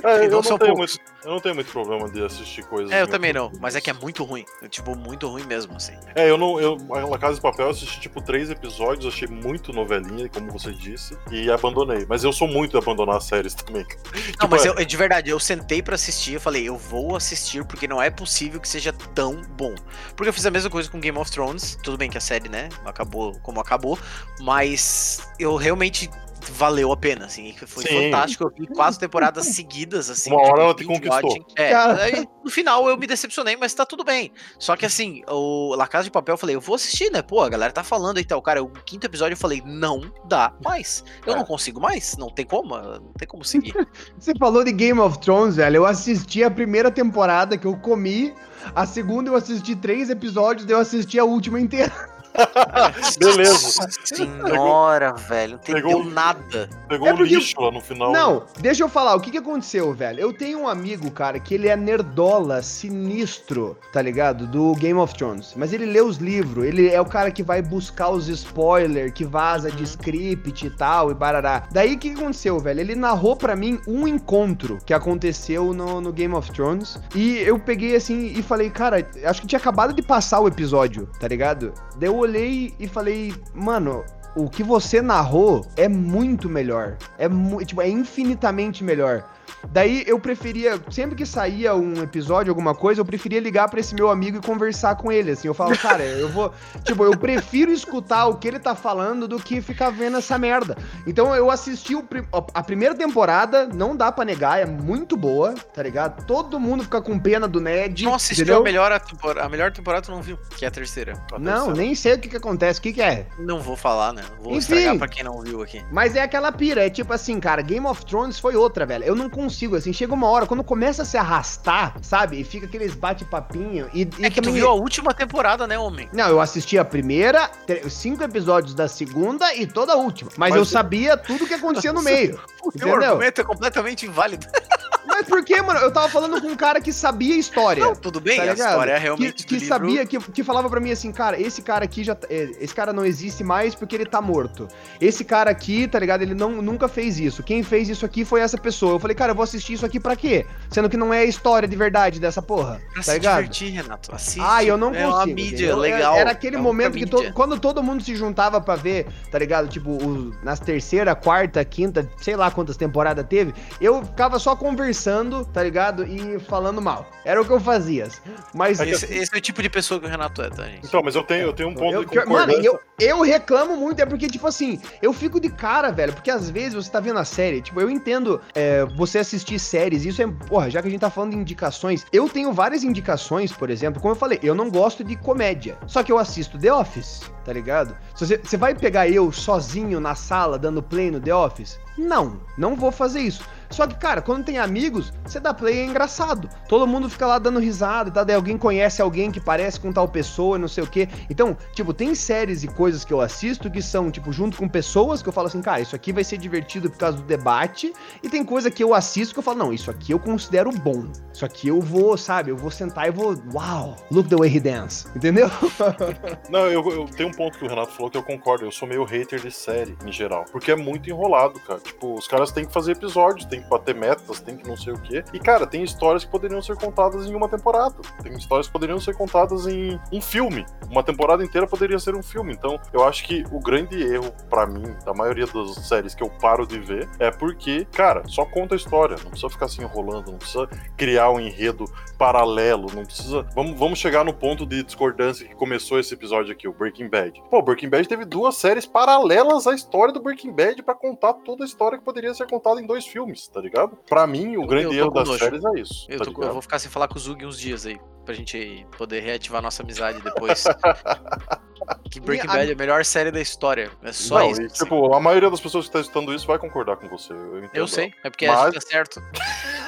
É, eu, não não tenho muito, eu não tenho muito problema de assistir coisas. É, eu também não. Mas é que é muito ruim. É, tipo, muito ruim mesmo, assim. É, eu não. Eu, a La Casa de Papel eu assisti tipo três episódios, achei muito novelinha, como você disse, e abandonei. Mas eu sou muito abandonar séries também. Não, Tipo, mas é- eu, de verdade, eu sentei pra assistir, eu falei, eu vou assistir porque não é possível que seja tão bom. Porque eu fiz a mesma coisa com Game of Thrones, tudo bem que a série, né, acabou como acabou, mas eu realmente valeu a pena, assim, foi Sim. fantástico, eu vi quatro temporadas seguidas, assim. Uma hora ela te conquistou. watching. É, aí, no final eu me decepcionei, mas tá tudo bem. Só que assim, o La Casa de Papel, eu falei, eu vou assistir, né, pô, a galera tá falando e tal, cara, o quinto episódio eu falei, não dá mais, eu É. não consigo mais, não tem como, não tem como seguir. Você falou de Game of Thrones, velho. Eu assisti a primeira temporada que eu comi. A segunda eu assisti três episódios, daí eu assisti a última inteira. Beleza. Senhora, velho, não entendeu Pegou- nada. Pegou É um porque- lixo lá no final. Não, deixa eu falar, o que que aconteceu, velho? Eu tenho um amigo, cara, que ele é nerdola sinistro, tá ligado? Do Game of Thrones. Mas ele lê os livros, ele é o cara que vai buscar os spoilers, que vaza de script e tal, e barará. Daí o que que aconteceu, velho? Ele narrou pra mim um encontro que aconteceu no, no Game of Thrones. E eu peguei assim e falei, cara, acho que tinha acabado de passar o episódio, tá ligado? Daí eu olhei e falei, mano, o que você narrou é muito melhor. É, mu- tipo, é infinitamente melhor. Daí eu preferia, sempre que saía um episódio, alguma coisa, eu preferia ligar pra esse meu amigo e conversar com ele, assim. Eu falo, cara, eu vou. Tipo, eu prefiro escutar o que ele tá falando do que ficar vendo essa merda. Então eu assisti o a primeira temporada, não dá pra negar, é muito boa, tá ligado? Todo mundo fica com pena do Ned. Não assistiu entendeu? a melhor, tempor- a melhor temporada, tu não viu, que é a terceira. Tá Não, terceira. nem sei o que que acontece, o que que é. Não vou falar, né? Vou Enfim. estragar pra quem não viu aqui. Mas é aquela pira, é tipo assim, cara, Game of Thrones foi outra, velho. Eu não consigo, assim, chega uma hora, quando começa a se arrastar, sabe? E fica aqueles bate-papinho. E, e É que tu também- viu a última temporada, né, homem? Não, eu assisti a primeira, cinco episódios da segunda e toda a última. Mas, Mas- eu sabia tudo que acontecia no meio. O teu argumento é completamente inválido. Mas por que, mano? Eu tava falando com um cara que sabia história. Não, tudo bem, tá a história é realmente que, que sabia, que, que falava pra mim assim, cara, esse cara aqui já. é, Esse cara não existe mais porque ele tá morto. Esse cara aqui, tá ligado? Ele não, nunca fez isso. Quem fez isso aqui foi essa pessoa. Eu falei, cara, eu vou assistir isso aqui pra quê? Sendo que não é a história de verdade dessa porra. Pra tá se ligado? divertir, Renato. Assiste. Ah, eu não É consigo. uma mídia entendeu? legal. Era aquele é momento que mídia. to- quando todo mundo se juntava pra ver, tá ligado? Tipo, o- nas terceira, quarta, quinta, sei lá quantas temporadas teve, eu ficava só conversando, tá ligado? E falando mal. Era o que eu fazia. Mas É Esse, esse é o tipo de pessoa que o Renato é, tá, gente? Então, mas eu tenho, eu tenho um ponto Eu, de que- mano, concordância. eu, eu reclamo muito, é porque, tipo assim, eu fico de cara, velho, porque às vezes você tá vendo a série, tipo, eu entendo é, você assistir séries, isso é, porra, já que a gente tá falando de indicações, eu tenho várias indicações, por exemplo, como eu falei, eu não gosto de comédia, só que eu assisto The Office, tá ligado? Se você, você vai pegar eu sozinho na sala dando play no The Office? Não, não vou fazer isso. Só que, cara, quando tem amigos, você dá play é engraçado. Todo mundo fica lá dando risada, tá? Daí alguém conhece alguém que parece com tal pessoa, não sei o quê. Então, tipo, tem séries e coisas que eu assisto que são, tipo, junto com pessoas que eu falo assim, cara, isso aqui vai ser divertido por causa do debate. E tem coisa que eu assisto que eu falo, não, isso aqui eu considero bom. Isso aqui eu vou, sabe, eu vou sentar e vou, uau, look the way he dance. Entendeu? Não, eu, eu tenho um ponto que o Renato falou que eu concordo. Eu sou meio hater de série, em geral. Porque é muito enrolado, cara. Tipo, os caras têm que fazer episódios, têm que bater metas, tem que não sei o quê. E, cara, tem histórias que poderiam ser contadas em uma temporada. Tem histórias que poderiam ser contadas em um filme. Uma temporada inteira poderia ser um filme. Então, eu acho que o grande erro, pra mim, da maioria das séries que eu paro de ver, é porque, cara, só conta a história. Não precisa ficar se enrolando, não precisa criar um enredo paralelo, não precisa. Vamos, vamos chegar no ponto de discordância que começou esse episódio aqui, o Breaking Bad. Pô, Breaking Bad teve duas séries paralelas à história do Breaking Bad pra contar toda a história que poderia ser contada em dois filmes, tá ligado? Pra mim, o Eu- grande eu erro das nojo. séries é isso. Eu, tá tô- eu vou ficar sem falar com o Zug uns dias aí, pra gente poder reativar nossa amizade depois. que Breaking Bad é a melhor série da história. É só Não, isso. e, assim. tipo, a maioria das pessoas que tá escutando isso vai concordar com você. Eu, entendo. Eu sei, é porque Mas- a gente tá certo.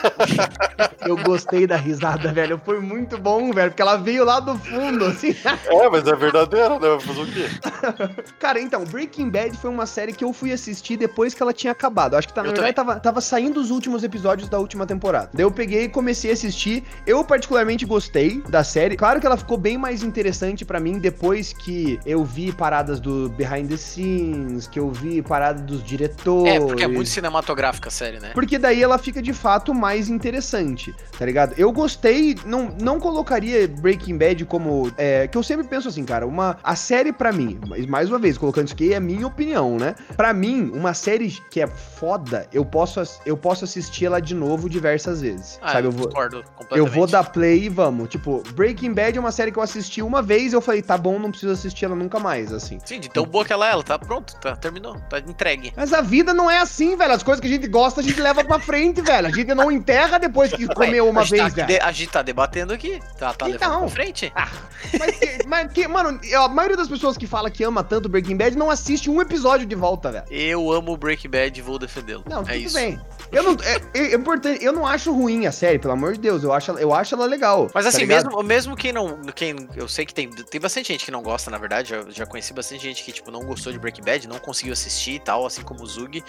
Eu gostei da risada, velho. Foi muito bom, velho, porque ela veio lá do fundo, assim. É, mas é verdadeiro, né? Fazer o quê? Cara, então, Breaking Bad foi uma série que eu fui assistir depois que ela tinha acabado. Acho que, tá, na Eu verdade, tava, tava saindo os últimos episódios da última temporada. Daí eu peguei e comecei a assistir. Eu, particularmente, gostei da série. Claro que ela ficou bem mais interessante pra mim depois que eu vi paradas do behind the scenes, que eu vi paradas dos diretores. É, porque é muito cinematográfica a série, né? Porque daí ela fica de fato mais interessante, tá ligado? Eu gostei, não, não colocaria Breaking Bad como. É, que eu sempre penso assim, cara, uma. A série pra mim, mais uma vez, colocando isso aqui, é minha opinião, né? Pra mim, uma série que é foda, eu posso, eu posso assistir ela de novo diversas vezes. Ah, sabe? eu Eu vou, discordo eu completamente. vou dar play e vamos. Tipo, Breaking Bad é uma série que eu assisti uma vez e eu falei, tá bom, não preciso assistir ela nunca mais, assim. Sim, de tão boa que ela é, ela tá pronto, tá, terminou, tá entregue. Mas a vida não é assim, velho. As coisas que a gente gosta, a gente leva pra frente, velho. A gente não enterra depois que comeu uma tá vez, de- a gente tá debatendo aqui, tá, tá Então. levando pra frente. Mas, que, mas que, mano, a maioria das pessoas que fala que ama tanto Breaking Bad não assiste um episódio de volta, velho. Eu amo Breaking Bad e vou defendê-lo. Não, é tudo isso. bem. Eu não, é, é- é importante, eu não acho ruim a série, pelo amor de Deus. Eu acho, ela- eu acho ela legal. Mas tá assim, ligado? mesmo, mesmo quem não. Quem, eu sei que tem, tem bastante gente que não gosta, na verdade. Já, já conheci bastante gente que, tipo, não gostou de Breaking Bad, não conseguiu assistir e tal, assim como o Zug.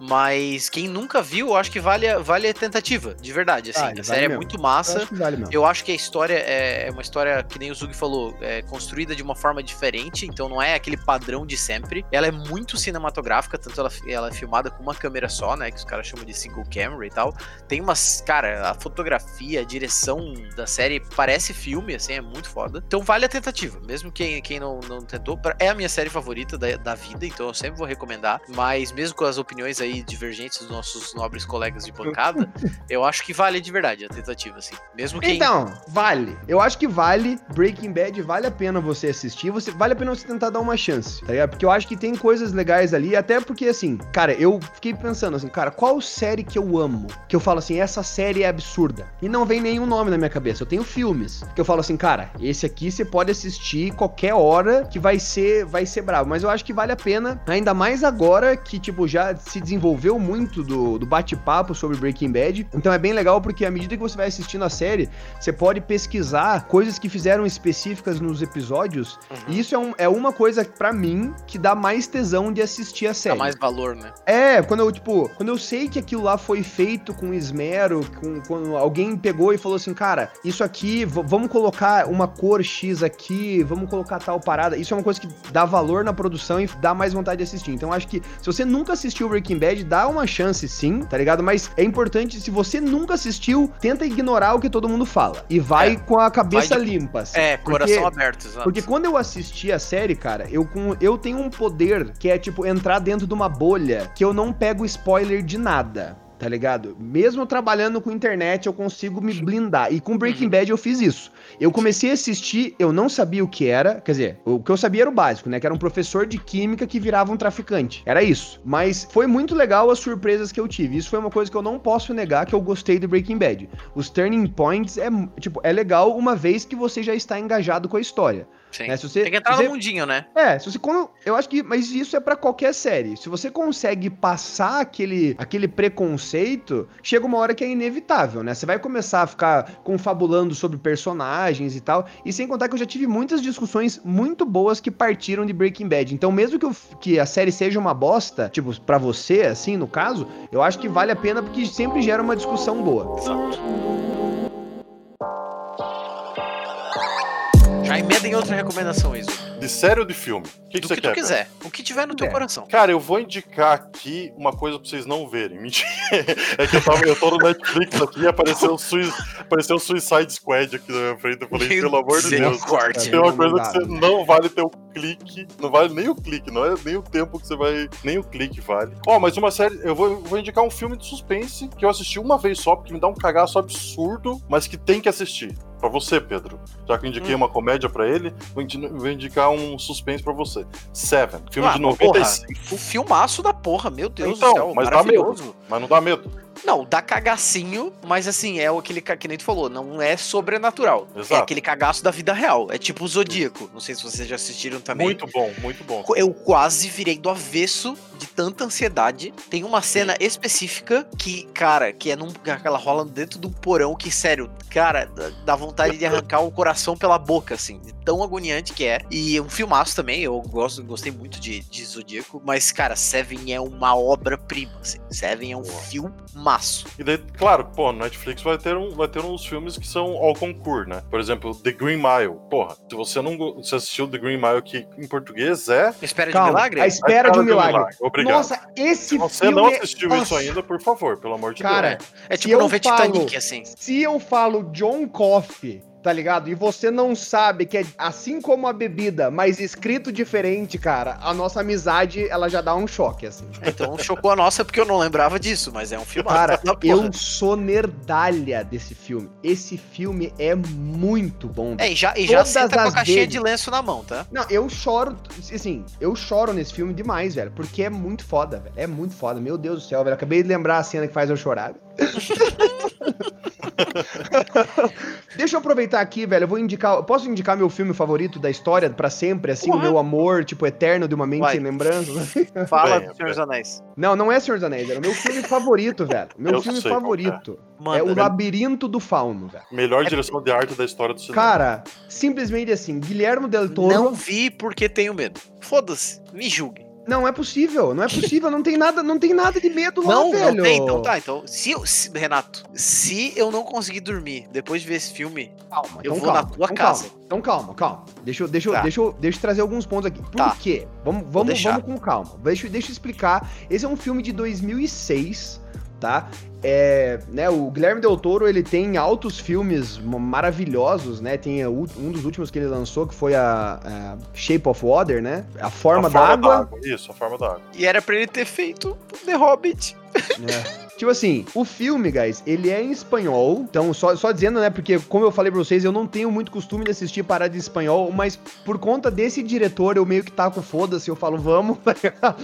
Mas quem nunca viu, eu acho que vale, a- vale a tentativa, de verdade. Assim, Vale, a vale série é mesmo. muito Eu massa. acho que vale. Eu acho que a história é uma história, que nem o Zug falou, é construída de uma forma diferente, então não é aquele padrão de sempre. Ela é muito cinematográfica, tanto ela, ela é filmada com uma câmera só, né? Que os caras chamam de single camera e tal. Tem umas. Cara, a fotografia, a direção da série parece filme, assim, é muito foda. Então vale a tentativa. Mesmo quem, quem não, não tentou, é a minha série favorita da, da vida, então eu sempre vou recomendar. Mas mesmo com as opiniões aí divergentes dos nossos nobres colegas de bancada, eu acho que vale de verdade a tentativa, assim. Mesmo quem. Então, vale. Eu acho que vale. Breaking Bad vale a pena você assistir. Você, vale a pena você tentar dar uma chance, tá ligado? Porque eu acho que tem coisas legais ali. Até porque, assim, cara, eu fiquei pensando assim, cara, qual série que eu amo? Que eu falo assim, essa série é absurda. E não vem nenhum nome na minha cabeça. Eu tenho filmes que eu falo assim, cara, esse aqui você pode assistir qualquer hora que vai ser, vai ser bravo. Mas eu acho que vale a pena, ainda mais agora que, tipo, já se desenvolveu muito do, do bate-papo sobre Breaking Bad. Então é bem legal porque à medida que você vai assistindo a série, você pode pesquisar coisas que fizeram específicas nos episódios. Uhum. E isso é, um- é uma coisa, pra mim, que dá mais tesão de assistir a Dá série. mais valor, né? É, quando eu, tipo, quando eu sei que aquilo aquilo lá foi feito com esmero, com, quando alguém pegou e falou assim, cara, isso aqui, vamos colocar uma cor X aqui, vamos colocar tal parada. Isso é uma coisa que dá valor na produção e dá mais vontade de assistir. Então acho que se você nunca assistiu Breaking Bad, dá uma chance sim, tá ligado? Mas é importante, se você nunca assistiu, tenta ignorar o que todo mundo fala. E vai é, com a cabeça de... limpa. Assim, é, coração aberto, exato. Porque quando eu assisti a série, cara, eu, com, eu tenho um poder que é, tipo, entrar dentro de uma bolha que eu não pego spoiler de nada tá ligado? Mesmo trabalhando com internet, eu consigo me blindar. E com Breaking uhum. Bad eu fiz isso. Eu comecei a assistir, eu não sabia o que era, quer dizer, o que eu sabia era o básico, né? Que era um professor de química que virava um traficante. Era isso. Mas foi muito legal as surpresas que eu tive. Isso foi uma coisa que eu não posso negar que eu gostei do Breaking Bad. Os turning points é, tipo, é legal uma vez que você já está engajado com a história. Sim. Né? Se você, Tem que entrar você, no mundinho, né? É, se você. Eu acho que. Mas isso é para qualquer série. Se você consegue passar aquele, aquele preconceito, chega uma hora que é inevitável, né? Você vai começar a ficar confabulando sobre personagens e tal. E sem contar que eu já tive muitas discussões muito boas que partiram de Breaking Bad. Então, mesmo que, eu, que a série seja uma bosta, tipo, para você, assim, no caso, eu acho que vale a pena porque sempre gera uma discussão boa. Exato. Já emenda em outra recomendação, Iso. De série ou de filme? O que, que você que quer? O que quiser. O que tiver no teu é. coração. Cara, eu vou indicar aqui uma coisa pra vocês não verem. Mentira. É que eu, tava, eu tô no Netflix aqui e apareceu o, Sui, apareceu o Suicide Squad aqui na minha frente. Eu falei, Meu pelo amor de Deus. Corte. Tem uma coisa que você não vale ter o clique. Não vale nem o clique, não é nem o tempo que você vai. Nem o clique vale. Ó, oh, mas uma série. Eu vou, vou indicar um filme de suspense que eu assisti uma vez só, porque me dá um cagaço absurdo, mas que tem que assistir para você, Pedro. Já que eu indiquei hum. uma comédia para ele, vou indicar um suspense para você. Seven, filme ah, de 95. Porra, filmaço da porra, meu Deus então, do céu. Mas dá medo. Mas não dá medo. Não, dá cagacinho, mas assim, é aquele que nem tu falou, não é sobrenatural. É Exato. É aquele cagaço da vida real. É tipo o Zodíaco. Não sei se vocês já assistiram também. Muito bom, muito bom. Eu quase virei do avesso de tanta ansiedade. Tem uma cena específica que, cara, que é num, aquela rola dentro de um porão que, sério, cara, dá vontade de arrancar o coração pela boca, assim, tão agoniante que é. E um filmaço também, eu gosto, gostei muito de, de Zodíaco, mas, cara, Seven é uma obra-prima, assim. Seven é um filme maço. E daí, claro, pô, no Netflix vai ter, um, vai ter uns filmes que são ao concurso, né? Por exemplo, The Green Mile. Porra, se você não você assistiu The Green Mile, que em português é. Espera Calma, de milagre? A espera, de, um milagre. milagre. Obrigado. Nossa, esse se você não assistiu Nossa. isso ainda, por favor, pelo amor de Cara, Deus. Cara, é tipo não ver Titanic, assim. Se eu falo John Coffey tá ligado? E você não sabe que é assim como a bebida, mas escrito diferente, cara, a nossa amizade, ela já dá um choque, assim. Então chocou a nossa porque eu não lembrava disso, mas é um filme. Cara, eu sou nerdalha desse filme. Esse filme é muito bom. É, e já, e já senta com a caixinha de lenço na mão, tá? Não, eu choro, assim, eu choro nesse filme demais, velho, porque é muito foda, velho. É muito foda. Meu Deus do céu, velho. Acabei de lembrar a cena que faz eu chorar. Deixa eu aproveitar aqui, velho. Eu vou indicar. Posso indicar meu filme favorito da história para sempre, assim, o meu amor, tipo, eterno de uma mente Vai. sem lembranças? Fala do Senhor dos Anéis. Não, não é Senhor dos Anéis, era o meu filme favorito, velho. Meu eu filme é. favorito. É. é o Labirinto do Fauno, velho. Melhor é... direção de arte da história do cinema. Cara, simplesmente assim, Guilhermo Del Toro. Não vi porque tenho medo. Foda-se, me julgue. Não é possível, não é possível, não tem nada, não tem nada de medo lá, não, velho. Não tem, então tá, então, se, se, Renato, se eu não conseguir dormir depois de ver esse filme, calma, eu então vou calma, na tua então casa. Calma, então calma, calma. Deixa eu, deixa, tá. deixa, eu, deixa eu trazer alguns pontos aqui. Por tá. quê? Vamos, vamos, vamos com calma. Deixa, deixa eu explicar. Esse é um filme de 2006, tá? É, né, o Guilherme Del Toro, ele tem altos filmes maravilhosos, né? Tem um dos últimos que ele lançou, que foi a, a Shape of Water, né? A Forma, da, água. Isso, A Forma da Água. E era pra ele ter feito The Hobbit. É. Tipo assim, o filme, guys, ele é em espanhol. Então, só, só dizendo, né? Porque, como eu falei pra vocês, eu não tenho muito costume de assistir parada em espanhol, mas por conta desse diretor, eu meio que taco foda-se, eu falo, vamos,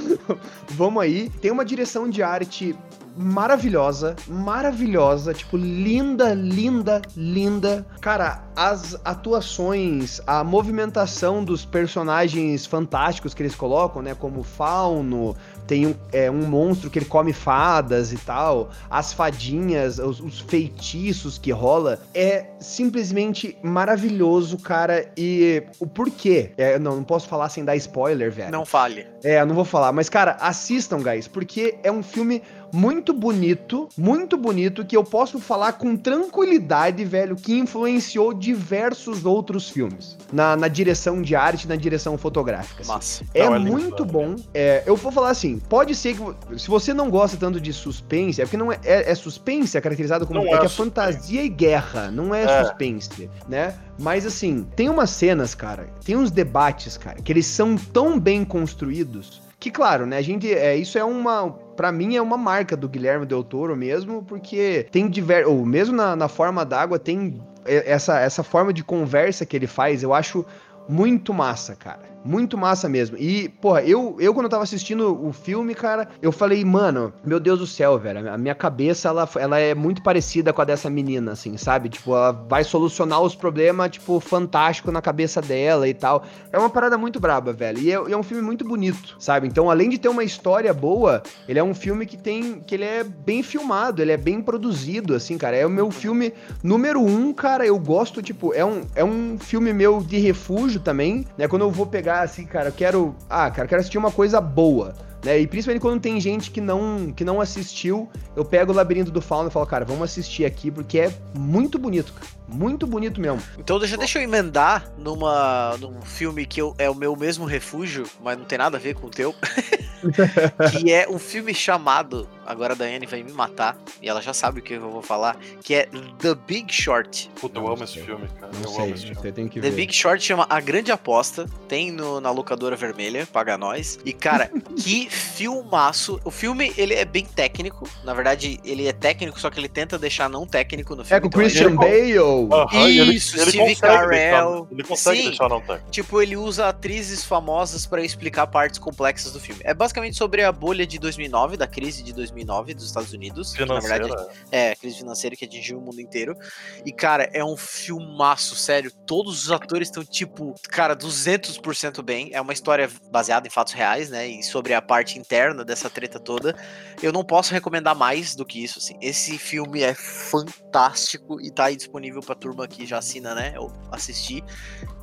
vamos aí. Tem uma direção de arte maravilhosa, maravilhosa, tipo, linda, linda, linda. Cara, as atuações, a movimentação dos personagens fantásticos que eles colocam, né? Como Fauno, tem um, é, um monstro que ele come fadas e tal, as fadinhas, os, os feitiços que rola, é simplesmente maravilhoso, cara. E o porquê? É, não, não posso falar sem dar spoiler, velho. Não fale. É, não vou falar, mas cara, assistam, guys, porque é um filme muito bonito, muito bonito, que eu posso falar com tranquilidade, velho, que influenciou diversos outros filmes. Na, na direção de arte, na direção fotográfica. assim. Massa. É Não, é muito é bom. É, eu vou falar assim, pode ser que se você não gosta tanto de suspense, é porque não é, é, é suspense, é caracterizado como Não é, que é fantasia e guerra, não é, É. suspense, né? Mas assim, tem umas cenas, cara, tem uns debates, cara, que eles são tão bem construídos que claro, né, a gente é isso é uma Pra mim é uma marca do Guilherme Del Toro mesmo, porque tem diver... ou mesmo na, na forma d'água tem essa, essa forma de conversa que ele faz, eu acho muito massa, cara. Muito massa mesmo. E, porra, eu, eu quando eu tava assistindo o filme, cara, eu falei, mano, meu Deus do céu, velho. A minha cabeça, ela, ela é muito parecida com a dessa menina, assim, sabe? Tipo, ela vai solucionar os problemas, tipo, fantástico na cabeça dela e tal. É uma parada muito braba, velho. E é, é um filme muito bonito, sabe? Então, além de ter uma história boa, ele é um filme que tem. que ele é bem filmado, ele é bem produzido, assim, cara. É o meu filme número um, cara. Eu gosto, tipo, é um, é um filme meu de refúgio também, né? Quando eu vou pegar, assim, cara, eu quero. Ah, cara, eu quero assistir uma coisa boa. Né? E principalmente quando tem gente que não, que não assistiu, eu pego o Labirinto do Fauno e falo, cara, vamos assistir aqui, porque é muito bonito, cara. Muito bonito mesmo. Então deixa, deixa eu emendar numa, num filme que eu, é o meu mesmo refúgio, mas não tem nada a ver com o teu. que é um filme chamado, agora a Daiane vai me matar, e ela já sabe o que eu vou falar, que é The Big Short. Puta, eu amo esse filme, cara. Não eu sei, amo esse filme. você tem que The ver. Big Short chama A Grande Aposta, tem no- na locadora vermelha, paga nós. E cara, que filmaço. O filme, ele é bem técnico, na verdade, ele é técnico, só que ele tenta deixar não técnico no filme. É com o então ele- Christian Bale. Aham, e ele- Isso, ele Steve consegue Carell. deixar- ele consegue Sim. deixar não técnico. Tipo, ele usa atrizes famosas pra explicar partes complexas do filme. É basicamente sobre a bolha de 2009, da crise de 2009 dos Estados Unidos. que, na Financeira. verdade, é, a crise financeira que atingiu o mundo inteiro. E, cara, é um filmaço, sério. Todos os atores estão, tipo, cara, 200% bem. É uma história baseada em fatos reais, né? E sobre a parte interna dessa treta toda. Eu não posso recomendar mais do que isso, assim. Esse filme é fantástico e tá aí disponível pra turma que já assina, né? Eu assisti.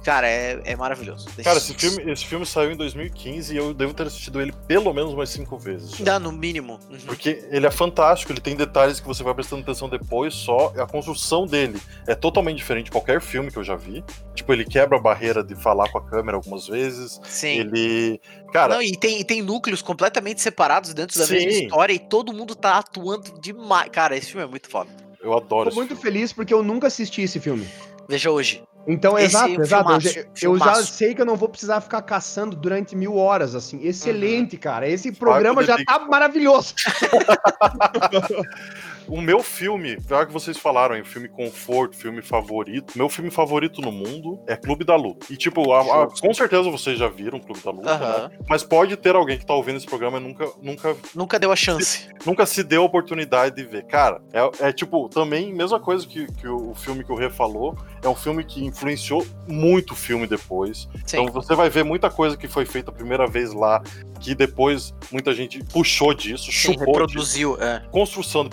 Cara, é, é maravilhoso. Cara, esse filme, esse filme saiu em 2015 e eu devo ter assistido ele pelo menos umas cinco vezes. já. Dá no mínimo. Uhum. Porque ele é fantástico, ele tem detalhes que você vai prestando atenção depois, só a construção dele é totalmente diferente de qualquer filme que eu já vi. Tipo, ele quebra a barreira de falar com a câmera algumas vezes. Sim. Ele. Cara, Não, e tem, e tem núcleos completamente separados dentro da mesma Sim. história e todo mundo tá atuando demais. Cara, esse filme é muito foda. eu adoro Tô esse muito filme. feliz porque eu nunca assisti esse filme. Veja hoje. Então, Esse exato, exato. Eu já, filmaço, eu já filmaço. sei que eu não vou precisar ficar caçando durante mil horas, assim. Uhum. Excelente, cara. Esse programa já tá maravilhoso. O meu filme, já que vocês falaram, hein, filme conforto, filme favorito. Meu filme favorito no mundo é Clube da Luta. E, tipo, a- a- com certeza vocês já viram Clube da Luta, Aham. né? Mas pode ter alguém que tá ouvindo esse programa e nunca, nunca Nunca deu a chance. nunca se deu a oportunidade de ver. Cara, é, é tipo, também, mesma coisa que, que o, o filme que o Rê falou, é um filme que influenciou muito o filme depois. Sim. Então você vai ver muita coisa que foi feita a primeira vez lá, que depois muita gente puxou disso, Sim, chupou disso. reproduziu. É. Construção de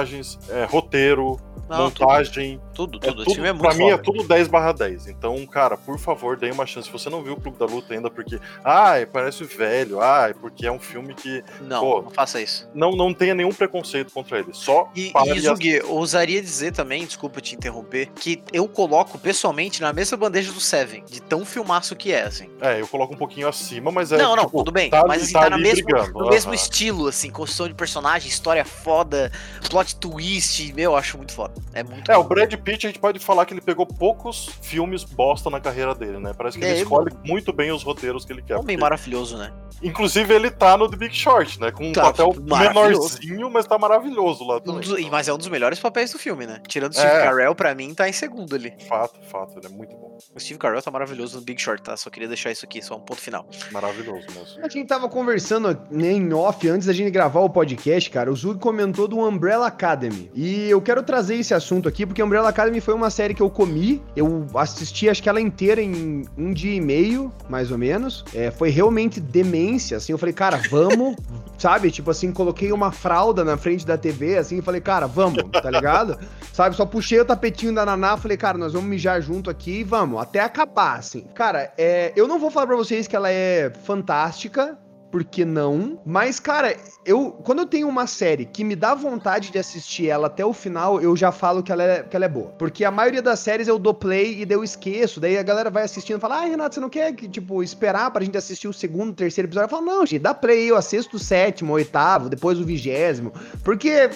personagens, é, roteiro, Não, montagem. tudo, É tudo. É tudo muito pra mim é tudo 10 barra 10. Então, cara, por favor, dê uma chance. Se você não viu o Clube da Luta ainda, porque, ai, parece velho, ai, porque é um filme que Não, Pô. não faça isso. não, não tenha nenhum preconceito contra ele. Só E, e e Zug, eu ousaria dizer também, desculpa te interromper, que eu coloco pessoalmente na mesma bandeja do Seven, de tão filmaço que é, assim. É, eu coloco um pouquinho acima, mas é. não, não, tipo, tudo bem. Tá, mas assim, tá tá, na mesmo, no mesmo aham. estilo, assim, construção de personagem, história foda, plot twist, meu, eu acho muito foda. É muito É, o. Brad Pitt, a gente pode falar que ele pegou poucos filmes bosta na carreira dele, né? Parece que É, ele ele- escolhe muito bem os roteiros que ele quer. Homem porque- maravilhoso, né? Inclusive, ele tá no The Big Short, né? Com um Tá, papel menorzinho, mas tá maravilhoso lá Um também. dos- e- mas é um dos melhores papéis do filme, né? Tirando o É. Steve Carell, pra mim, tá em segundo ali. Fato, fato, ele é muito bom. O Steve Carell tá maravilhoso no Big Short, tá? Só queria deixar isso aqui, só um ponto final. Maravilhoso mesmo. A gente tava conversando em off antes da gente gravar o podcast, cara. O Zug comentou do Umbrella Academy. E eu quero trazer esse assunto aqui, porque Umbrella Academy foi uma série que eu comi. Eu assisti, acho que ela inteira em um dia e meio, mais ou menos. É, foi realmente demência, assim. Eu falei, cara, vamos. Sabe? Tipo assim, coloquei uma fralda na frente da TV, assim, e falei, cara, vamos, tá ligado? Sabe? Só puxei o tapetinho da Naná, falei, cara, nós vamos mijar junto aqui e vamos, até acabar, assim. Cara, é, eu não vou falar pra vocês que ela é fantástica, por que não? Mas, cara, eu quando eu tenho uma série que me dá vontade de assistir ela até o final, eu já falo que ela é, que ela é boa. Porque a maioria das séries eu dou play e daí eu esqueço. Daí a galera vai assistindo e fala: Ah, Renato, você não quer que, tipo, esperar pra gente assistir o segundo, terceiro episódio? Eu falo, não, gente, dá play, eu assisto o sétimo, o oitavo, depois o vigésimo. Porque, é,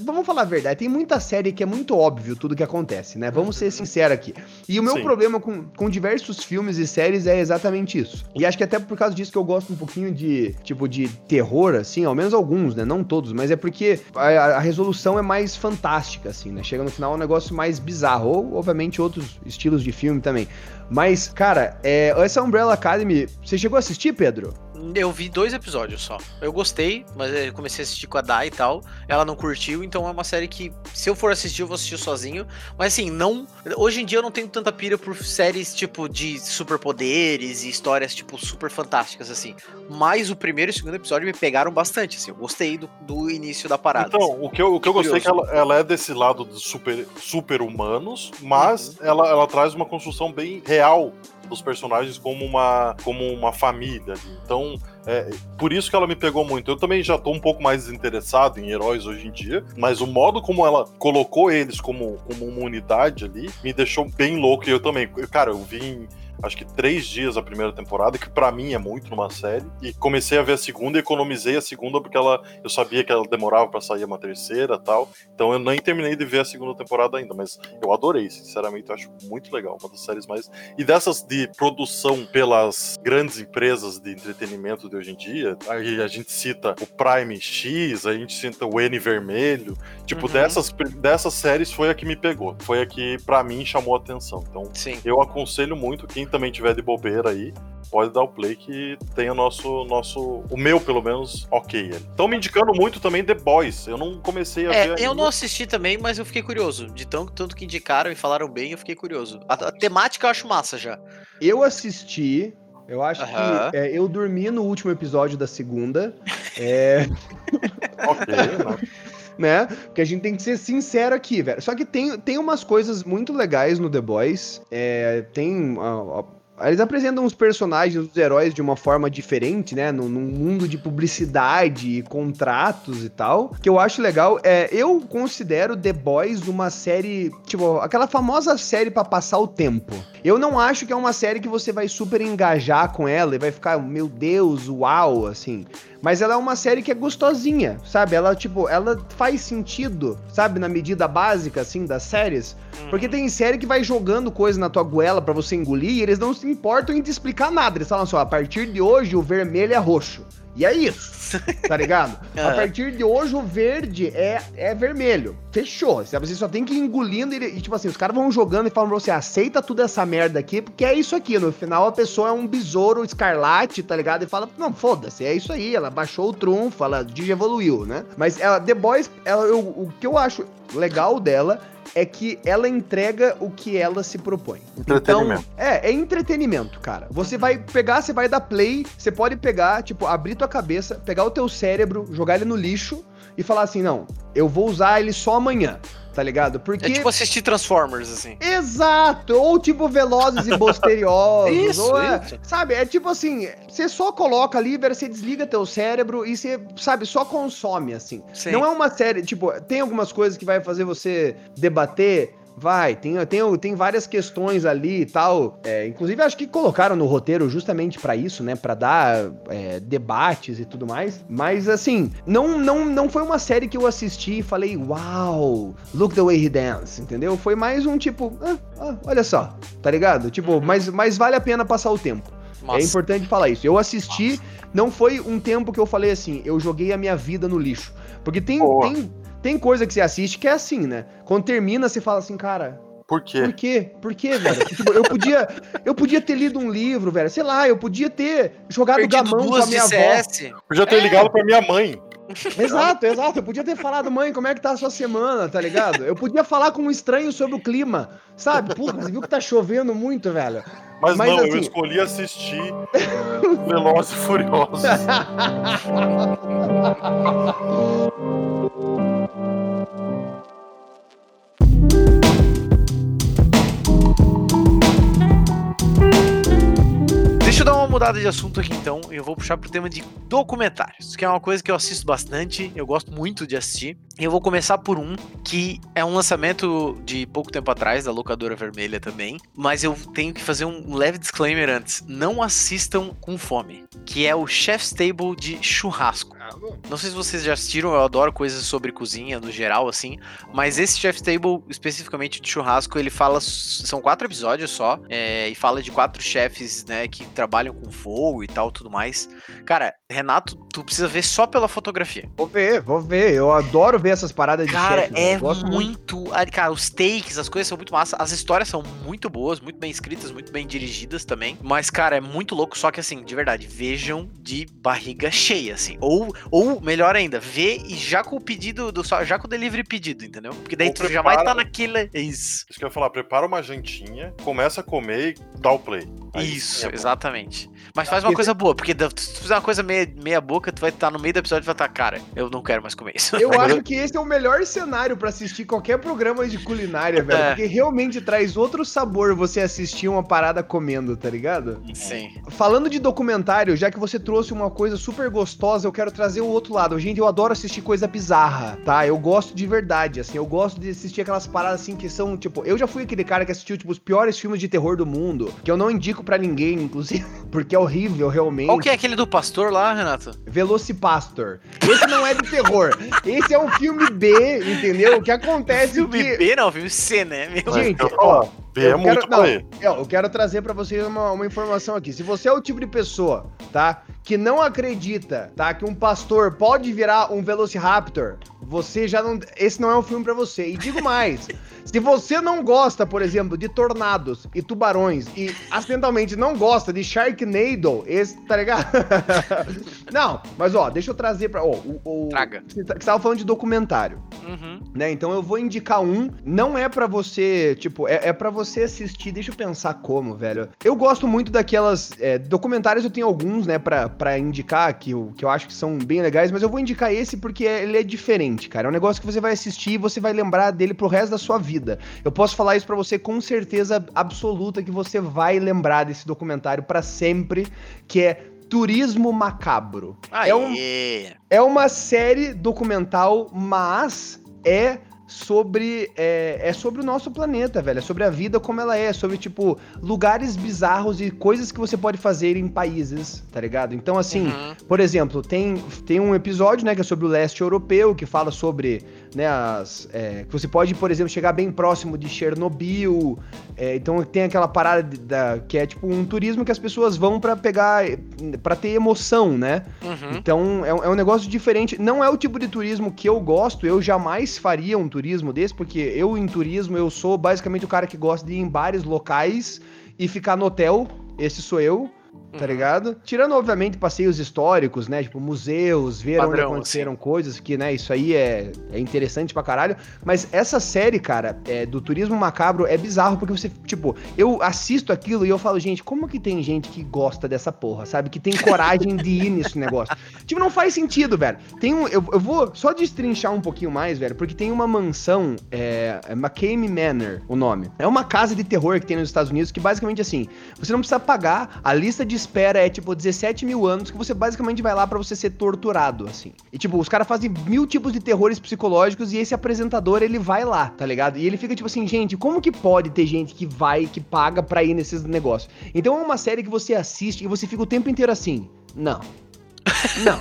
vamos falar a verdade, tem muita série que é muito óbvio tudo que acontece, né? Vamos ser sinceros aqui. E o meu Sim. problema com, com diversos filmes e séries é exatamente isso. E acho que até por causa disso que eu gosto um pouquinho de, tipo, de terror, assim, ao menos alguns, né? Não todos, mas é porque a, a resolução é mais fantástica, assim, né? Chega no final é um negócio mais bizarro. Ou, obviamente, outros estilos de filme também. Mas, cara, é, essa Umbrella Academy, você chegou a assistir, Pedro? Eu vi dois episódios só. Eu gostei, mas eu comecei a assistir com a Dai e tal. Ela não curtiu, então é uma série que, se eu for assistir, eu vou assistir sozinho. Mas assim, não. Hoje em dia eu não tenho tanta pira por séries tipo de superpoderes e histórias, tipo, super fantásticas, assim. Mas o primeiro e o segundo episódio me pegaram bastante, assim. Eu gostei do, do início da parada. Então, assim. o que eu, o que eu gostei é que ela, ela é desse lado dos super, super humanos, mas ela, ela traz uma construção bem real dos personagens como uma, como uma família. Então, é, por isso que ela me pegou muito. Eu também já tô um pouco mais desinteressado em heróis hoje em dia, mas o modo como ela colocou eles como, como uma unidade ali me deixou bem louco. E eu também, cara, eu vi em acho que três dias a primeira temporada, que pra mim é muito numa série, e comecei a ver a segunda e economizei a segunda porque ela, eu sabia que ela demorava pra sair uma terceira tal, então eu nem terminei de ver a segunda temporada ainda, mas eu adorei, sinceramente, eu acho muito legal, uma das séries mais... E dessas de produção pelas grandes empresas de entretenimento de hoje em dia, aí a gente cita o Prime X, a gente cita o N Vermelho, tipo, Uhum. dessas, dessas séries foi a que me pegou, foi a que pra mim chamou a atenção, então Sim. eu aconselho muito, quem também tiver de bobeira aí, pode dar o play que tem o nosso, nosso o meu pelo menos, ok. Estão me indicando muito também The Boys, eu não comecei a É, ver eu ainda. não assisti também, mas eu fiquei curioso. De tanto, tanto que indicaram e falaram bem, eu fiquei curioso. A, a temática eu acho massa já. Eu assisti. Eu acho Aham. que é, eu dormi no último episódio da segunda. É, Ok, né? Né? Porque a gente tem que ser sincero aqui, velho. Só que tem, tem umas coisas muito legais no The Boys. É, tem. ó, ó, eles apresentam os personagens, os heróis de uma forma diferente, né? Num, num mundo de publicidade e contratos e tal. Que eu acho legal. É, eu considero The Boys uma série, tipo, aquela famosa série pra passar o tempo. Eu não acho que é uma série que você vai super engajar com ela e vai ficar, meu Deus, uau, assim. Mas ela é uma série que é gostosinha, sabe? Ela, tipo, ela faz sentido, sabe? Na medida básica, assim, das séries. Porque tem série que vai jogando coisa na tua goela pra você engolir e eles não se importam em te explicar nada. Eles falam só, a partir de hoje o vermelho é roxo. E é isso, tá ligado? A Aham. partir de hoje o verde é, é vermelho. Fechou. Sabe? Você só tem que ir engolindo e, e, tipo assim, os caras vão jogando e falam pra você, aceita tudo essa merda aqui, porque é isso aqui. No final a pessoa é um besouro escarlate, tá ligado? E fala, não, foda-se, é isso aí. Ela baixou o trunfo, ela digievoluiu, né? Mas ela, The Boys, ela, eu- o que eu acho legal dela é que ela entrega o que ela se propõe. Entretenimento. Então, é, é entretenimento, cara. Você vai pegar, você vai dar play, você pode pegar, tipo, abrir tua cabeça, pegar o teu cérebro, jogar ele no lixo e falar assim, não, eu vou usar ele só amanhã, tá ligado? Porque... É tipo assistir Transformers, assim. Exato! Ou tipo Velozes e Misteriosos. Isso, ou é- isso. Sabe, é tipo assim, você só coloca ali, você desliga teu cérebro e você, sabe, só consome, assim. Sim. Não é uma série, tipo, tem algumas coisas que vai fazer você debater. Vai, tem, tem, tem várias questões ali e tal. É, inclusive, acho que colocaram no roteiro justamente pra isso, né? Pra dar é, debates e tudo mais. Mas, assim, não, não, não foi uma série que eu assisti e falei, uau, look the way he dance, entendeu? Foi mais um tipo, ah, ah, olha só, tá ligado? Tipo, mas, mas vale a pena passar o tempo. É Massa. importante falar isso. Eu assisti, não foi um tempo que eu falei assim, eu joguei a minha vida no lixo. Porque tem, Boa. tem, tem coisa que você assiste que é assim, né? Quando termina, você fala assim, cara, Por quê? por quê? Por quê, velho? Tipo, eu, podia, eu podia ter lido um livro, velho. Sei lá, eu podia ter jogado Perdido gamão com a minha avó. CS. Eu já ter É. ligado pra minha mãe. Exato, exato. Eu podia ter falado, mãe, como é que tá a sua semana, tá ligado? Eu podia falar com um estranho sobre o clima, sabe? Porra, você viu que tá chovendo muito, velho? Mas, Mas, não, eu assim- escolhi assistir Velozes e Furiosos. Deixa eu dar uma mudada de assunto aqui então, eu vou puxar pro tema de documentários, que é uma coisa que eu assisto bastante, eu gosto muito de assistir. Eu vou começar por um que é um lançamento de pouco tempo atrás, da locadora vermelha também, mas eu tenho que fazer um leve disclaimer antes. Não assistam com fome, que é o Chef's Table de churrasco. Não sei se vocês já assistiram, eu adoro coisas sobre cozinha no geral, assim, mas esse Chef's Table, especificamente de churrasco, ele fala. São quatro episódios só, é, e fala de quatro chefes, né, que trabalham com fogo e tal, tudo mais. Cara, Renato, tu precisa ver só pela fotografia. Vou ver, vou ver. Eu adoro ver essas paradas de Cara, chefe, é eu gosto muito. ah, Cara, os takes, as coisas são muito massa. As histórias são muito boas, muito bem escritas, muito bem dirigidas também. Mas, cara, é muito louco. Só que, assim, de verdade, vejam de barriga cheia, assim. Ou, ou melhor ainda, vê e já com o pedido, do, só- já com o delivery pedido, entendeu? Porque daí Ou tu já vai estar prepara- naquele. É Isso. Isso que eu ia falar, prepara uma jantinha, começa a comer e dá o play. Aí Isso, é exatamente. Mas faz uma coisa boa, porque se tu fizer uma coisa meia, meia boca, tu vai estar no meio do episódio e vai estar, cara, eu não quero mais comer isso. Eu acho que esse é o melhor cenário pra assistir qualquer programa de culinária, velho. É. Porque realmente traz outro sabor você assistir uma parada comendo, tá ligado? Sim. Falando de documentário, já que você trouxe uma coisa super gostosa, eu quero trazer o outro lado. Gente, eu adoro assistir coisa bizarra, tá? Eu gosto de verdade, assim. Eu gosto de assistir aquelas paradas assim que são, tipo, eu já fui aquele cara que assistiu, tipo, os piores filmes de terror do mundo, que eu não indico pra ninguém, inclusive, porque é horrível, realmente. Qual que é aquele do pastor lá, Renato? Velocipastor. Esse não é de terror. Esse é um filme B, entendeu? O que acontece Filme que... B, não, filme C, né? Meu Gente, eu falar, B é muito quero- não. Eu, eu quero trazer pra vocês uma, uma informação aqui. Se você é o tipo de pessoa, tá, que não acredita, tá, que um pastor pode virar um Velociraptor, você já não, esse não é um filme pra você. E digo mais, se você não gosta, por exemplo, de tornados e tubarões e acidentalmente não gosta de Sharknado, esse, tá ligado? não, mas ó, deixa eu trazer pra, ó, o, o Traga. Você tá- você tava falando de documentário Uhum. né? Então eu vou indicar um. Não é pra você, tipo, é, é para você assistir. Deixa eu pensar como, velho. Eu gosto muito daquelas é, documentários. Eu tenho alguns, né, pra, pra indicar que eu, que eu acho que são bem legais. Mas eu vou indicar esse porque ele é diferente, cara. É um negócio que você vai assistir e você vai lembrar dele pro resto da sua vida. Eu posso falar isso pra você com certeza absoluta que você vai lembrar desse documentário pra sempre, que é Turismo Macabro. Aê. É um é uma série documental, mas é sobre é, é sobre o nosso planeta, velho. É sobre a vida como ela é, sobre tipo lugares bizarros e coisas que você pode fazer em países, tá ligado? Então assim, Uhum. por exemplo, tem, tem um episódio, né, que é sobre o leste europeu, que fala sobre, né, as... é, que você pode, por exemplo, chegar bem próximo de Chernobyl, é, então tem aquela parada de- da, que é tipo um turismo que as pessoas vão pra pegar, pra ter emoção, né? Uhum. Então é, um- é um negócio diferente. Não é o tipo de turismo que eu gosto. Eu jamais faria um turismo desse, porque eu em turismo eu sou basicamente o cara que gosta de ir em bares locais e ficar no hotel. Esse sou eu. Tá Uhum. ligado? Tirando, obviamente, passeios históricos, né? Tipo, museus, ver onde Padrão, aconteceram coisas, que, né, isso aí é, é interessante pra caralho. Mas essa série, cara, é, do Turismo Macabro é bizarro, porque você, tipo, eu assisto aquilo e eu falo, gente, como que tem gente que gosta dessa porra, sabe? Que tem coragem de ir nesse negócio. Tipo, não faz sentido, velho. Tem um. Eu, eu vou só destrinchar um pouquinho mais, velho, porque tem uma mansão, é, é McCamey Manor, o nome. É uma casa de terror que tem nos Estados Unidos que basicamente assim, você não precisa pagar, a lista de espera é tipo 17 mil anos, que você basicamente vai lá pra você ser torturado, assim. E tipo, os caras fazem mil tipos de terrores psicológicos e esse apresentador ele vai lá, tá ligado? E ele fica tipo assim, gente, como que pode ter gente que vai, que paga pra ir nesses negócios? Então é uma série que você assiste e você fica o tempo inteiro assim, não. Não,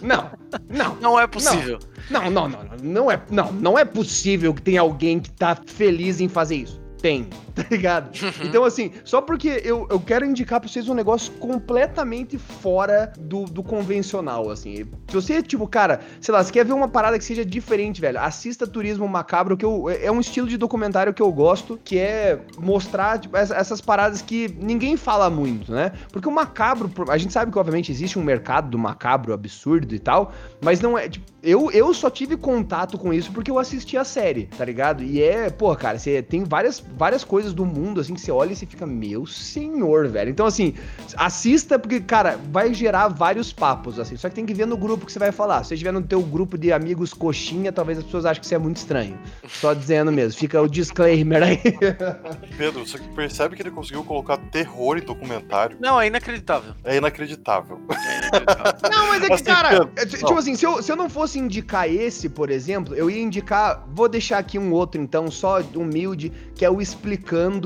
não, não, Não é possível. não, não, não, não, não é, não, não é possível que tenha alguém que tá feliz em fazer isso. Tem, tá ligado? Então, assim, só porque eu, eu quero indicar pra vocês um negócio completamente fora do, do convencional, assim. Se você, tipo, cara, sei lá, você quer ver uma parada que seja diferente, velho, assista Turismo Macabro, que eu, é um estilo de documentário que eu gosto, que é mostrar, tipo, essa- essas paradas que ninguém fala muito, né? Porque o macabro, a gente sabe que, obviamente, existe um mercado do macabro absurdo e tal, mas não é, tipo, eu, eu só tive contato com isso porque eu assisti a série, tá ligado? E é, pô, cara, você tem várias, várias coisas coisas do mundo, assim, que você olha e você fica, meu senhor, velho. Então, assim, assista, porque, cara, vai gerar vários papos, assim. Só que tem que ver no grupo que você vai falar. Se você estiver no teu grupo de amigos coxinha, talvez as pessoas achem que você é muito estranho. Só dizendo mesmo, fica o disclaimer aí. Pedro, você percebe que ele conseguiu colocar terror em documentário? Não, é inacreditável. É inacreditável. É inacreditável. Não, mas é que, Assim, cara, Pedro, é, t- não. tipo assim, se eu, se eu não fosse indicar esse, por exemplo, eu ia indicar. Vou deixar aqui um outro, então, só humilde, que é o Explicando,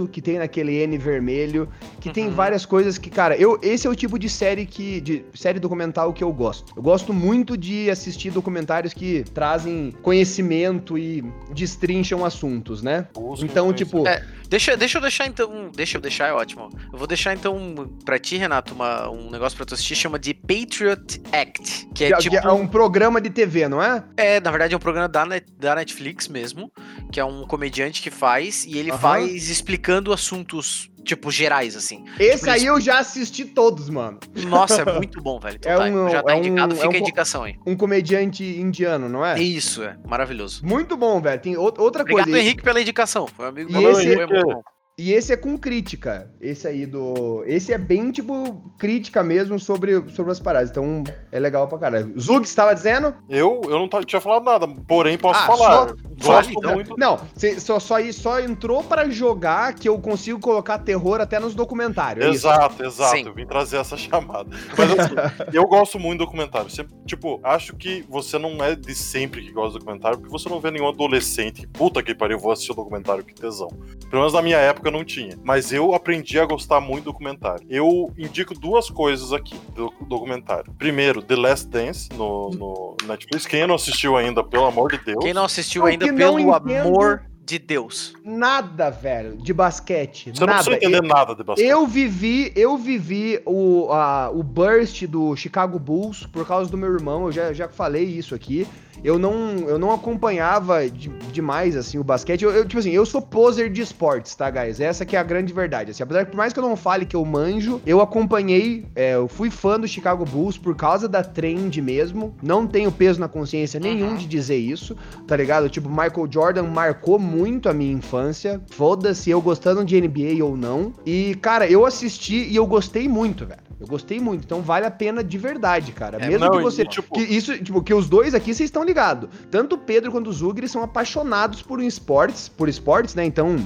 que tem naquele N vermelho, que tem Uhum. várias coisas que, cara, eu, esse é o tipo de série que. de série documental que eu gosto. Eu gosto muito de assistir documentários que trazem conhecimento e destrincham assuntos, né? Busquem Então, tipo. É, Deixa, deixa eu deixar então. Deixa eu deixar, é ótimo. Eu vou deixar então pra ti, Renato, uma- um negócio pra tu assistir, chama de Patriot Act. Que é que- tipo. que é um programa de TV, não é? É, na verdade é um programa da, Net- da Netflix mesmo, que é um comediante que faz, e ele Aham. faz explicando assuntos, tipo, gerais, assim. Esse Tipo, aí eles- eu já assisti todos, mano. Nossa, é muito bom, velho. Então É tá, um- já tá é um- indicado, é fica um a indicação aí. Um comediante indiano, não é? Isso, é. Maravilhoso. Muito bom, velho. Tem ou- outra Obrigado, coisa. Henrique, pela indicação. Foi um amigo E meu, esse- foi muito bom. E esse é com crítica. Esse aí do. Esse é bem, tipo, crítica mesmo sobre, sobre as paradas. Então é legal pra caralho. Zug, você tava dizendo? Eu, eu não tinha falado nada, porém posso Ah, falar. só- Fale, então. muito. Não, cê- só, só, só entrou pra jogar que eu consigo colocar terror até nos documentários. é isso? Exato, exato. Sim. Eu vim trazer essa chamada. Mas assim, eu gosto muito de documentário. Sempre, tipo, acho que você não é de sempre que gosta de documentário, porque você não vê nenhum adolescente. Puta que pariu, vou assistir o documentário, que tesão. Pelo menos na minha época não tinha. Mas eu aprendi a gostar muito do documentário. Eu indico duas coisas aqui do documentário. Primeiro, The Last Dance no, no Netflix. Quem não assistiu ainda, pelo amor de Deus. Quem não assistiu ainda, pelo amor de Deus. Nada, velho, de basquete. Você não nada. precisa entender nada de basquete. Eu vivi, eu vivi o, a- o burst do Chicago Bulls por causa do meu irmão, eu já, já falei isso aqui. Eu não, eu não acompanhava de- demais, assim, o basquete. Eu, eu, tipo assim, eu sou poser de esportes, tá, guys? Essa que é a grande verdade. Assim, apesar que, por mais que eu não fale que eu manjo, eu acompanhei, é, eu fui fã do Chicago Bulls por causa da trend mesmo. Não tenho peso na consciência nenhum Uhum. de dizer isso, tá ligado? Tipo, Michael Jordan marcou muito a minha infância. Foda-se eu gostando de NBA ou não. E, cara, eu assisti e eu gostei muito, velho. Eu gostei muito, então vale a pena de verdade, cara. É, Mesmo não, que e, você. tipo- Que isso, tipo, que os dois aqui vocês estão ligados. Tanto o Pedro quanto o Zug, eles são apaixonados por esportes, por esportes, né? Então,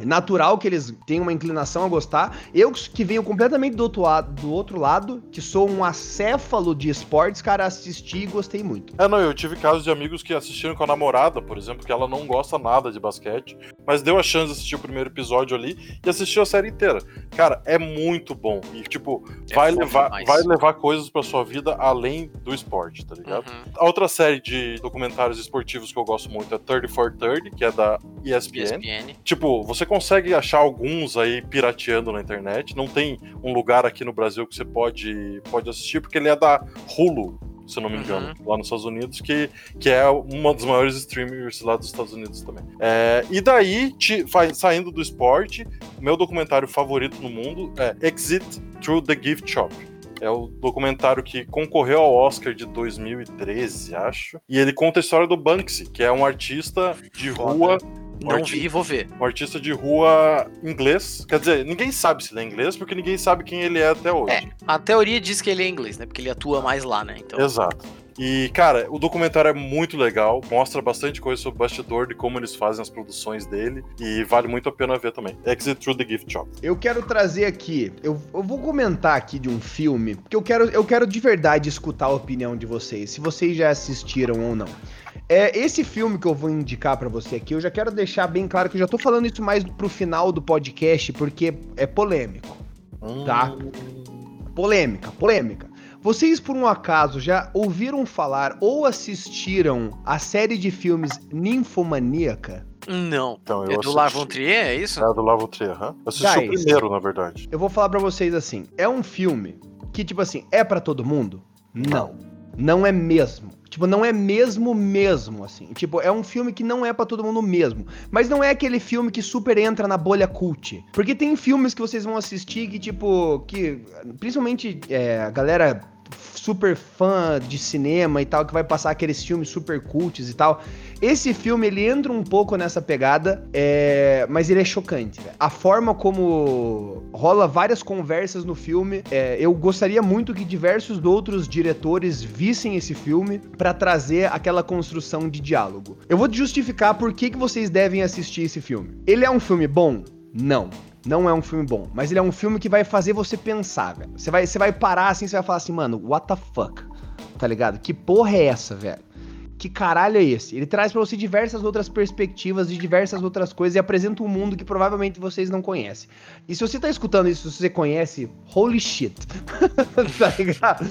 natural que eles tenham uma inclinação a gostar. Eu que venho completamente do outro lado, do outro lado que sou um acéfalo de esportes, cara, assisti e gostei muito. É, não, eu tive casos de amigos que assistiram com a namorada, por exemplo, que ela não gosta nada de basquete, mas deu a chance de assistir o primeiro episódio ali e assistiu a série inteira. Cara, é muito bom. E, tipo, É vai, levar, demais. vai levar coisas pra sua vida além do esporte, tá ligado? Uhum. A outra série de documentários esportivos que eu gosto muito é 30 for 30, que é da ESPN. ESPN. Tipo, você consegue achar alguns aí pirateando na internet. Não tem um lugar aqui no Brasil que você pode, pode assistir, porque ele é da Hulu, se eu não me engano, lá nos Estados Unidos, que, que é uma dos maiores streamers lá dos Estados Unidos também. É, e daí, te- saindo do esporte, meu documentário favorito no mundo é Exit Through the Gift Shop. É o documentário que concorreu ao Oscar de 2013, acho. E ele conta a história do Banksy, que é um artista de rua Não Arti- vi, vou ver. um artista de rua inglês. Quer dizer, ninguém sabe se ele é inglês, porque ninguém sabe quem ele é até hoje. É, a teoria diz que ele é inglês, né? Porque ele atua mais lá, né? Então, Exato. E, cara, o documentário é muito legal, mostra bastante coisa sobre o bastidor de como eles fazem as produções dele, e vale muito a pena ver também. Exit Through the Gift Shop. Eu quero trazer aqui, eu, eu vou comentar aqui de um filme, porque eu quero, eu quero de verdade escutar a opinião de vocês, se vocês já assistiram ou não. É, esse filme que eu vou indicar pra você aqui, eu já quero deixar bem claro que eu já tô falando isso mais pro final do podcast, porque é polêmico. Tá. Polêmica, polêmica. Vocês, por um acaso, já ouviram falar ou assistiram a série de filmes Ninfomaníaca? não. Então, eu É do assisti. Lars von Trier, é isso? É do Lavo Trier, aham. Eu assisti o Guys. primeiro, na verdade. Eu vou falar pra vocês assim, é um filme que, tipo assim, é pra todo mundo? Não. Não é mesmo. Tipo, não é mesmo mesmo, assim. Tipo, é um filme que não é pra todo mundo mesmo. Mas não é aquele filme que super entra na bolha cult. Porque tem filmes que vocês vão assistir que, tipo, que... Principalmente é, a galera super fã de cinema e tal, que vai passar aqueles filmes super cults e tal. Esse filme, ele entra um pouco nessa pegada, é, mas ele é chocante. A forma como rola várias conversas no filme, é, eu gostaria muito que diversos outros diretores vissem esse filme para trazer aquela construção de diálogo. Eu vou justificar por que, que vocês devem assistir esse filme. Ele é um filme bom? Não não é um filme bom, mas ele é um filme que vai fazer você pensar, velho. Você vai, você vai parar assim, você vai falar assim, mano, what the fuck? Tá ligado? Que porra é essa, velho? Que caralho é esse? Ele traz para você diversas outras perspectivas de diversas outras coisas e apresenta um mundo que provavelmente vocês não conhecem. E se você tá escutando isso, se você conhece, holy shit. tá ligado?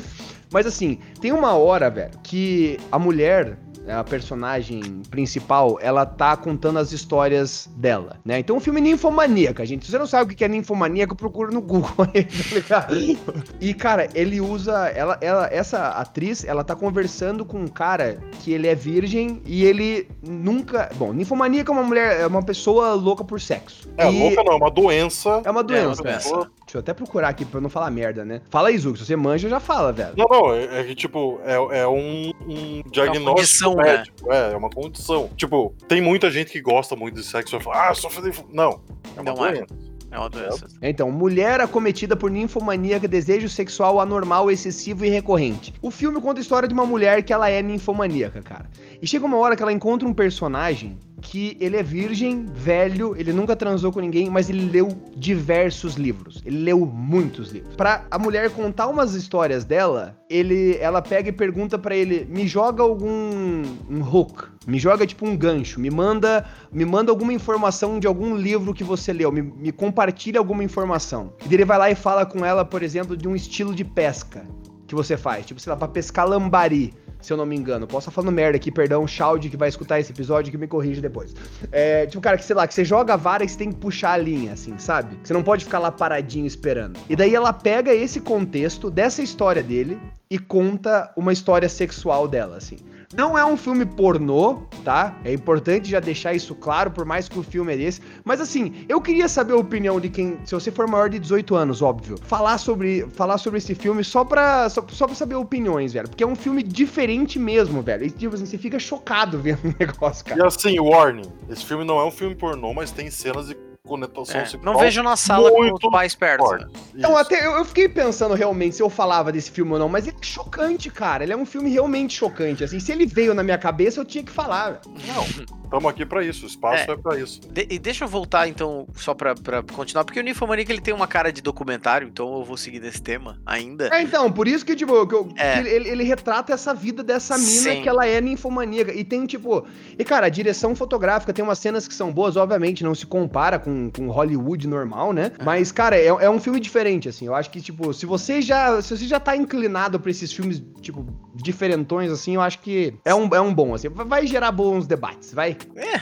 Mas assim, tem uma hora, velho, que a mulher a personagem principal, ela tá contando as histórias dela, né? Então o filme é ninfomaníaca, gente. Se você não sabe o que é ninfomaníaca, procura no Google aí, tá ligado? E, cara, ele usa. Ela, ela, essa atriz, ela tá conversando com um cara que ele é virgem e ele nunca. Bom, ninfomaníaca é uma mulher, é uma pessoa louca por sexo. É, e... louca não, é uma doença. É uma doença. É uma doença. Deixa eu até procurar aqui pra eu não falar merda, né? Fala aí, Zuko. Se você manja, já fala, velho. Não, não, é, é que, tipo, é, é um, um diagnóstico é condição, né? médico. Né? É, é uma condição. Tipo, tem muita gente que gosta muito de sexo e fala, ah, só fazer. Não, é uma não é. doença. É. É uma doença. Então, mulher acometida por ninfomaníaca, desejo sexual anormal, excessivo e recorrente. O filme conta a história de uma mulher que ela é ninfomaníaca, cara. E chega uma hora que ela encontra um personagem que ele é virgem, velho, ele nunca transou com ninguém, mas ele leu diversos livros. Ele leu muitos livros. Para a mulher contar umas histórias dela, ele, ela pega e pergunta para ele: "Me joga algum um hook, me joga tipo um gancho, me manda, me manda alguma informação de algum livro que você leu, me, me compartilha alguma informação". E ele vai lá e fala com ela, por exemplo, de um estilo de pesca que você faz, tipo, sei lá, para pescar lambari se eu não me engano. Posso estar falando merda aqui, perdão, Shaud que vai escutar esse episódio que me corrige depois. É, tipo, cara, que sei lá, que você joga a vara e você tem que puxar a linha, assim, sabe? Você não pode ficar lá paradinho esperando. E daí ela pega esse contexto dessa história dele e conta uma história sexual dela, assim. Não é um filme pornô, tá? É importante já deixar isso claro, por mais que o filme é desse. Mas assim, eu queria saber a opinião de quem, se você for maior de 18 anos, óbvio, falar sobre, falar sobre esse filme só pra, só, só pra saber opiniões, velho. Porque é um filme diferente mesmo, velho. E tipo assim, você fica chocado vendo o negócio, cara. E assim, warning, esse filme não é um filme pornô, mas tem cenas de conotação é, Não vejo na sala com os pais perto. Então, até eu, eu, fiquei pensando realmente se eu falava desse filme ou não, mas ele é chocante, cara. Ele é um filme realmente chocante. Assim, se ele veio na minha cabeça, eu tinha que falar. Não. Estamos aqui para isso, o espaço é, é para isso. De, e deixa eu voltar então, só para continuar, porque o Nymphomaniac ele tem uma cara de documentário, então eu vou seguir nesse tema ainda. É, então, por isso que, tipo, que eu, é. que ele, ele, retrata essa vida dessa mina Sim. que ela é ninfomaníaca. E tem, tipo. E, cara, a direção fotográfica tem umas cenas que são boas, obviamente, não se compara com, com Hollywood normal, né? É. Mas, cara, é, é um filme diferente, assim. Eu acho que, tipo, se você já. Se você já tá inclinado pra esses filmes, tipo, diferentões, assim, eu acho que é um, é um bom, assim. Vai gerar bons debates, vai. É.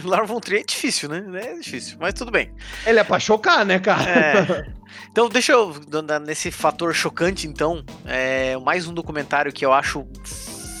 Lars von Trier é difícil, né? É difícil, mas tudo bem. Ele é pra chocar, né, cara? É. Então, deixa eu, nesse fator chocante, então, é mais um documentário que eu acho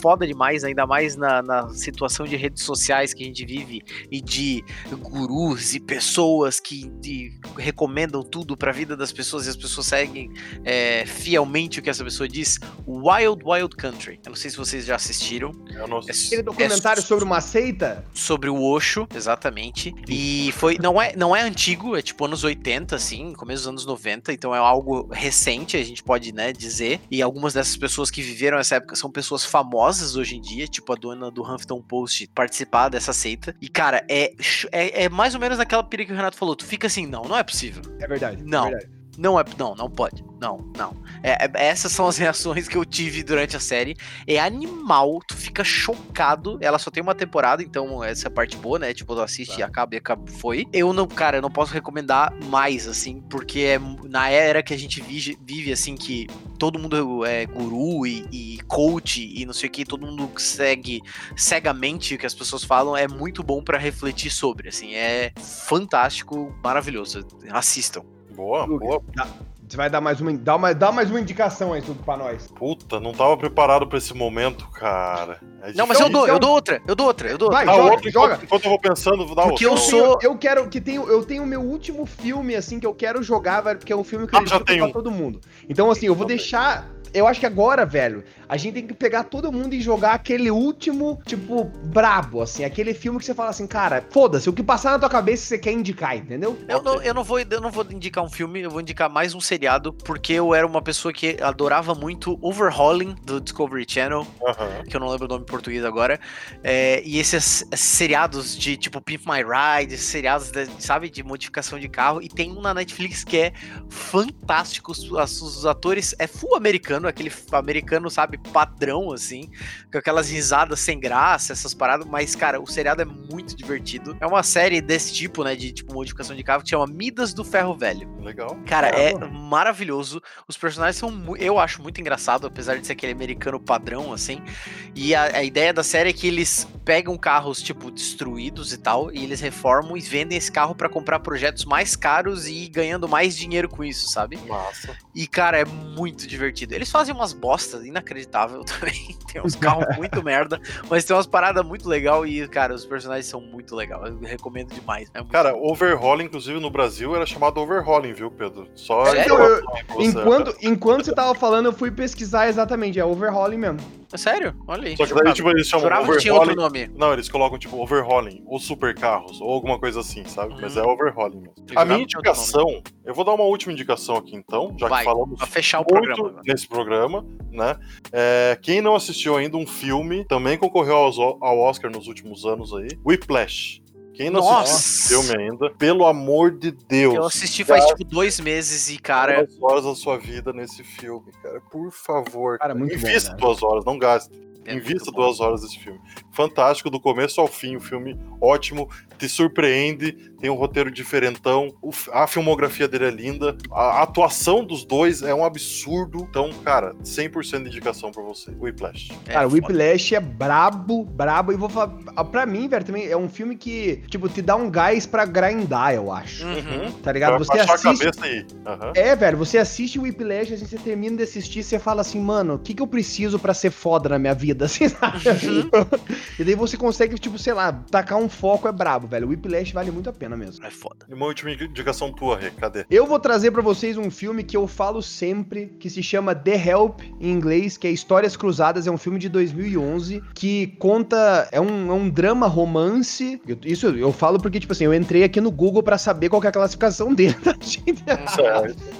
foda demais, ainda mais na, na, situação de redes sociais que a gente vive e de gurus e pessoas que de, recomendam tudo para a vida das pessoas e as pessoas seguem é, fielmente o que essa pessoa diz. Wild Wild Country. Eu não sei se vocês já assistiram. Eu não assisti. É, Aquele documentário é, sobre uma seita? Sobre o Osho, exatamente. E foi não é não é antigo, é tipo anos 80 assim, começo dos anos 90, então é algo recente, a gente pode, né, dizer. E algumas dessas pessoas que viveram essa época são pessoas famosas famosas hoje em dia, tipo a dona do Huffington Post, participar dessa seita. E, cara, é, é, é mais ou menos aquela pira que o Renato falou. Tu fica assim, não, não é possível. É verdade. Não. É verdade. Não é, não, não pode. Não, não. É, é, essas são as reações que eu tive durante a série. É animal, tu fica chocado. Ela só tem uma temporada, então essa é a parte boa, né? Tipo, tu assiste, tá. acaba e acaba, foi. Eu não, cara, eu não posso recomendar mais, assim, porque é na era que a gente vive, vive assim, que todo mundo é guru e, e coach e não sei o que, todo mundo segue cegamente o que as pessoas falam, é muito bom para refletir sobre, assim, é fantástico, maravilhoso. Assistam. Boa, boa. Você vai dar mais uma, dá uma, dá mais uma indicação aí tudo pra nós. Puta, não tava preparado pra esse momento, cara. É não, mas eu dou, eu dou outra, eu dou outra, eu dou outra. Vai, ah, joga, outra, joga. Enquanto, eu vou pensando, vou dar porque outra. Porque eu sou... Eu quero, que tenho, eu tenho o meu último filme, assim, que eu quero jogar, velho, porque é um filme que eu ah, já tenho. pra todo mundo. Então, assim, eu vou deixar eu acho que agora, velho, a gente tem que pegar todo mundo e jogar aquele último, tipo, brabo, assim, aquele filme que você fala assim, cara, foda-se, o que passar na tua cabeça você quer indicar, entendeu? Eu não, eu, não vou, eu não vou indicar um filme, eu vou indicar mais um seriado, porque eu era uma pessoa que adorava muito Overhauling do Discovery Channel, Aham. que eu não lembro o nome em português agora. É, e esses seriados de tipo Pimp My Ride, esses seriados, de, sabe, de modificação de carro. E tem um na Netflix que é fantástico. Os, os atores é full americano, aquele americano, sabe, padrão, assim, com aquelas risadas sem graça, essas paradas. Mas, cara, o seriado é muito divertido. É uma série desse tipo, né, de tipo modificação de carro, que chama Midas do Ferro Velho. Legal. Cara, é Caramba. maravilhoso. Os personagens são, eu acho muito engraçado, apesar de ser aquele americano padrão, assim. E a, a ideia da série é que eles pegam carros, tipo, destruídos e tal, e eles reformam e vendem esse carro pra comprar projetos mais caros e ir ganhando mais dinheiro com isso, sabe? Massa. E, cara, é muito divertido. Eles fazem umas bostas inacreditável também. Tem uns carros muito merda, mas tem umas paradas muito legal e, cara, os personagens são muito legais. Eu recomendo demais. É Cara, overhauling, inclusive no Brasil, era chamado overhauling, viu, Pedro? Só Sério? informação aí pra você. Enquanto, enquanto você tava falando, eu fui pesquisar exatamente, é overhauling mesmo. É sério? Olha aí. Só que daí, tipo, eles chamam Jurava que tinha outro overhauling. nome. Não, eles colocam, tipo, overhauling, ou supercarros, ou alguma coisa assim, sabe? Mas é overhauling mesmo. Eu A minha indicação, eu vou dar uma última indicação aqui então, já Vai, que falamos Pra fechar o muito programa. nesse programa, né? É, quem não assistiu ainda um filme, também concorreu aos- ao Oscar nos últimos anos aí, Whiplash. Quem não Nossa! assistiu esse filme ainda, pelo amor de Deus. Eu assisti faz tipo dois meses e, cara, duas horas da sua vida nesse filme, cara. Por favor. Cara, muito bom, Invista né? duas horas, não gaste. é Invista muito bom. duas horas desse filme. Fantástico, do começo ao fim. O filme ótimo, te surpreende. Tem um roteiro diferentão. a filmografia dele é linda. A atuação dos dois é um absurdo. Então, cara, 100% de indicação pra você. Whiplash. É Cara. Whiplash é brabo, brabo. E vou falar. ah, Pra mim, velho, também é um filme que, tipo, te dá um gás pra grindar, eu acho. Uhum. Tá ligado? Pra Você baixar a assiste. cabeça aí. Aham. É, velho, você assiste o Whiplash, assim, você termina de assistir, você fala assim, mano, o que, que eu preciso pra ser foda na minha vida, assim, sabe? Uhum. e daí você consegue, tipo, sei lá, tacar um foco é brabo, velho. O Whiplash vale muito a pena mesmo. É foda. E uma última indicação tua, Rê. Cadê? Eu vou trazer pra vocês um filme que eu falo sempre, que se chama The Help, em inglês, que é Histórias Cruzadas, é um filme de 2011, que conta, é um, é um drama romance, Eu- isso eu falo porque, tipo assim, eu entrei aqui no Google pra saber qual que é a classificação dele, tá, gente?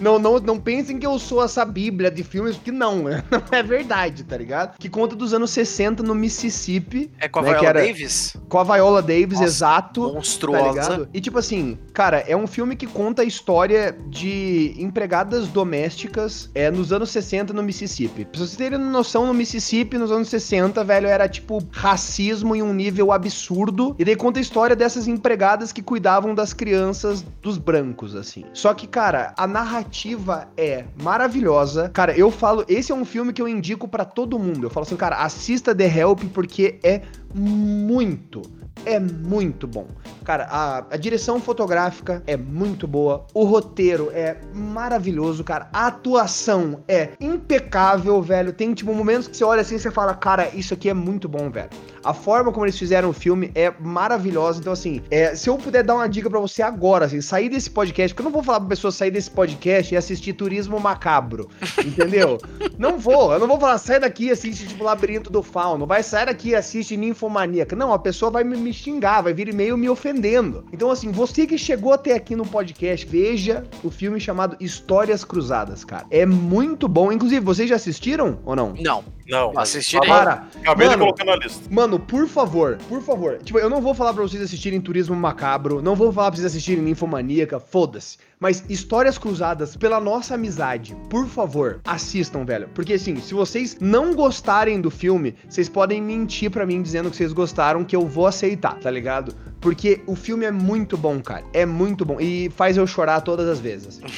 Não, não, não pensem que eu sou essa bíblia de filmes, porque não, não é verdade, tá ligado? Que conta dos anos 60 no Mississippi, É com a Né, Viola era- Davis? com a Viola Davis, Nossa, exato. Tá Monstruosa. ligado? E tipo assim, cara, é um filme que conta a história de empregadas domésticas é, nos anos 60 no Mississippi. Pra vocês terem noção, no Mississippi, nos anos 60, velho, era tipo racismo em um nível absurdo. E daí conta a história dessas empregadas que cuidavam das crianças dos brancos, assim. Só que, cara, a narrativa é maravilhosa. Cara, eu falo, esse é um filme que eu indico pra todo mundo. Eu falo assim, cara, assista The Help porque é muito é muito bom. Cara, a, a direção fotográfica é muito boa, o roteiro é maravilhoso, cara. A atuação é impecável, velho. Tem, tipo, momentos que você olha assim e você fala, cara, isso aqui é muito bom, velho. A forma como eles fizeram o filme é maravilhosa. Então, assim, é, se eu puder dar uma dica pra você agora, assim, sair desse podcast, porque eu não vou falar pra pessoa sair desse podcast e assistir Turismo Macabro, entendeu? não vou, eu não vou falar, sai daqui e assiste, tipo, Labirinto do Fauno, vai sair daqui e assiste Ninfomaníaca. Não, a pessoa vai me, me xingar, vai vir e-mail me ofendendo. Então, assim, você que chegou até aqui no podcast, veja o filme chamado Histórias Cruzadas, cara. É muito bom. Inclusive, vocês já assistiram ou não? Não, Não, mas assistirei. Cara, acabei de mano, colocar na lista. Mano, por favor, por favor. Tipo, eu não vou falar pra vocês assistirem Turismo Macabro, não vou falar pra vocês assistirem Ninfomaníaca, foda-se. Mas histórias cruzadas pela nossa amizade, por favor, assistam, velho. Porque assim, se vocês não gostarem do filme, vocês podem mentir pra mim dizendo que vocês gostaram, que eu vou aceitar, tá ligado? Porque o filme é muito bom, cara. É muito bom. E faz eu chorar todas as vezes.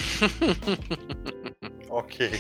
Ok.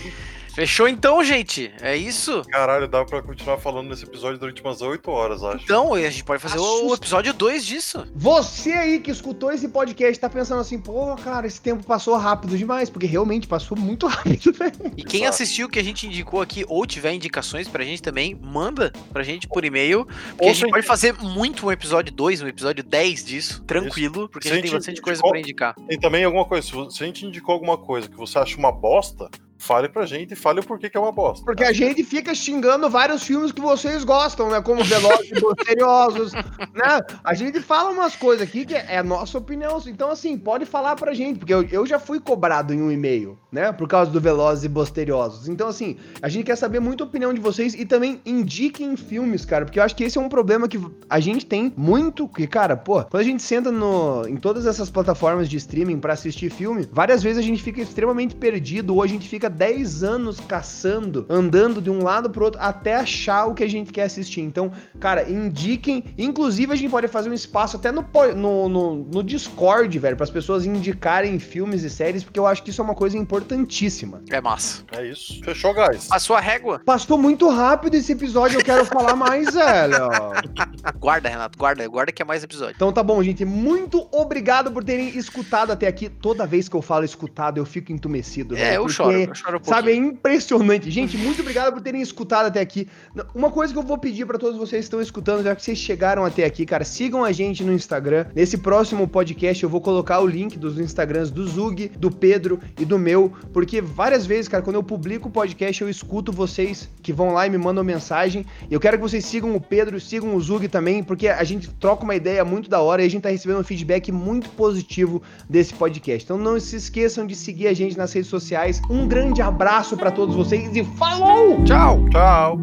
Fechou então, gente? É isso? Caralho, dá pra continuar falando nesse episódio durante umas 8 horas, acho. Então, a gente pode fazer o Assusta. episódio 2 disso. Você aí que escutou esse podcast tá pensando assim, pô, cara, esse tempo passou rápido demais, porque realmente passou muito rápido, velho. E quem Exato. assistiu o que a gente indicou aqui ou tiver indicações pra gente também, manda pra gente por e-mail. Porque Ou a gente pode fazer muito um episódio 2, um episódio 10 disso, tranquilo, porque a gente tem Se a gente bastante coisa indicou- pra indicar. Tem também alguma coisa, se a gente indicou alguma coisa que você acha uma bosta, fale pra gente e fale o porquê que é uma bosta. Porque a gente fica xingando vários filmes que vocês gostam, né? Como Velozes e Misteriosos, né? A gente fala umas coisas aqui que é a nossa opinião. Então, assim, pode falar pra gente, porque eu, eu já fui cobrado em um e-mail, né? Por causa do Velozes e Misteriosos. Então, assim, a gente quer saber muito a opinião de vocês e também indiquem filmes, cara, porque eu acho que esse é um problema que a gente tem muito, que, cara, pô, quando a gente senta no, em todas essas plataformas de streaming para assistir filme, várias vezes a gente fica extremamente perdido ou a gente fica 10 anos caçando, andando de um lado pro outro até achar o que a gente quer assistir. Então, cara, indiquem. Inclusive, a gente pode fazer um espaço até no, no, no, no Discord, velho, para as pessoas indicarem filmes e séries, porque eu acho que isso é uma coisa importantíssima. É massa. É isso. Fechou, guys. A sua régua? Passou muito rápido esse episódio, eu quero falar mais, velho. Guarda, Renato, guarda, guarda que é mais episódio. Então tá bom, gente. Muito obrigado por terem escutado até aqui. Toda vez que eu falo escutado, eu fico entumecido. É, eu porque, choro, eu choro um Sabe, é impressionante. Gente, muito obrigado por terem escutado até aqui. Uma coisa que eu vou pedir pra todos vocês que estão escutando, já que vocês chegaram até aqui, cara, sigam a gente no Instagram. Nesse próximo podcast eu vou colocar o link dos Instagrams do Zug, do Pedro e do meu, porque várias vezes, cara, quando eu publico o podcast, eu escuto vocês que vão lá e me mandam mensagem. Eu quero que vocês sigam o Pedro, sigam o Zug também, porque a gente troca uma ideia muito da hora e a gente tá recebendo um feedback muito positivo desse podcast. Então não se esqueçam de seguir a gente nas redes sociais. Um grande grande abraço para todos vocês e falou! Tchau! Tchau!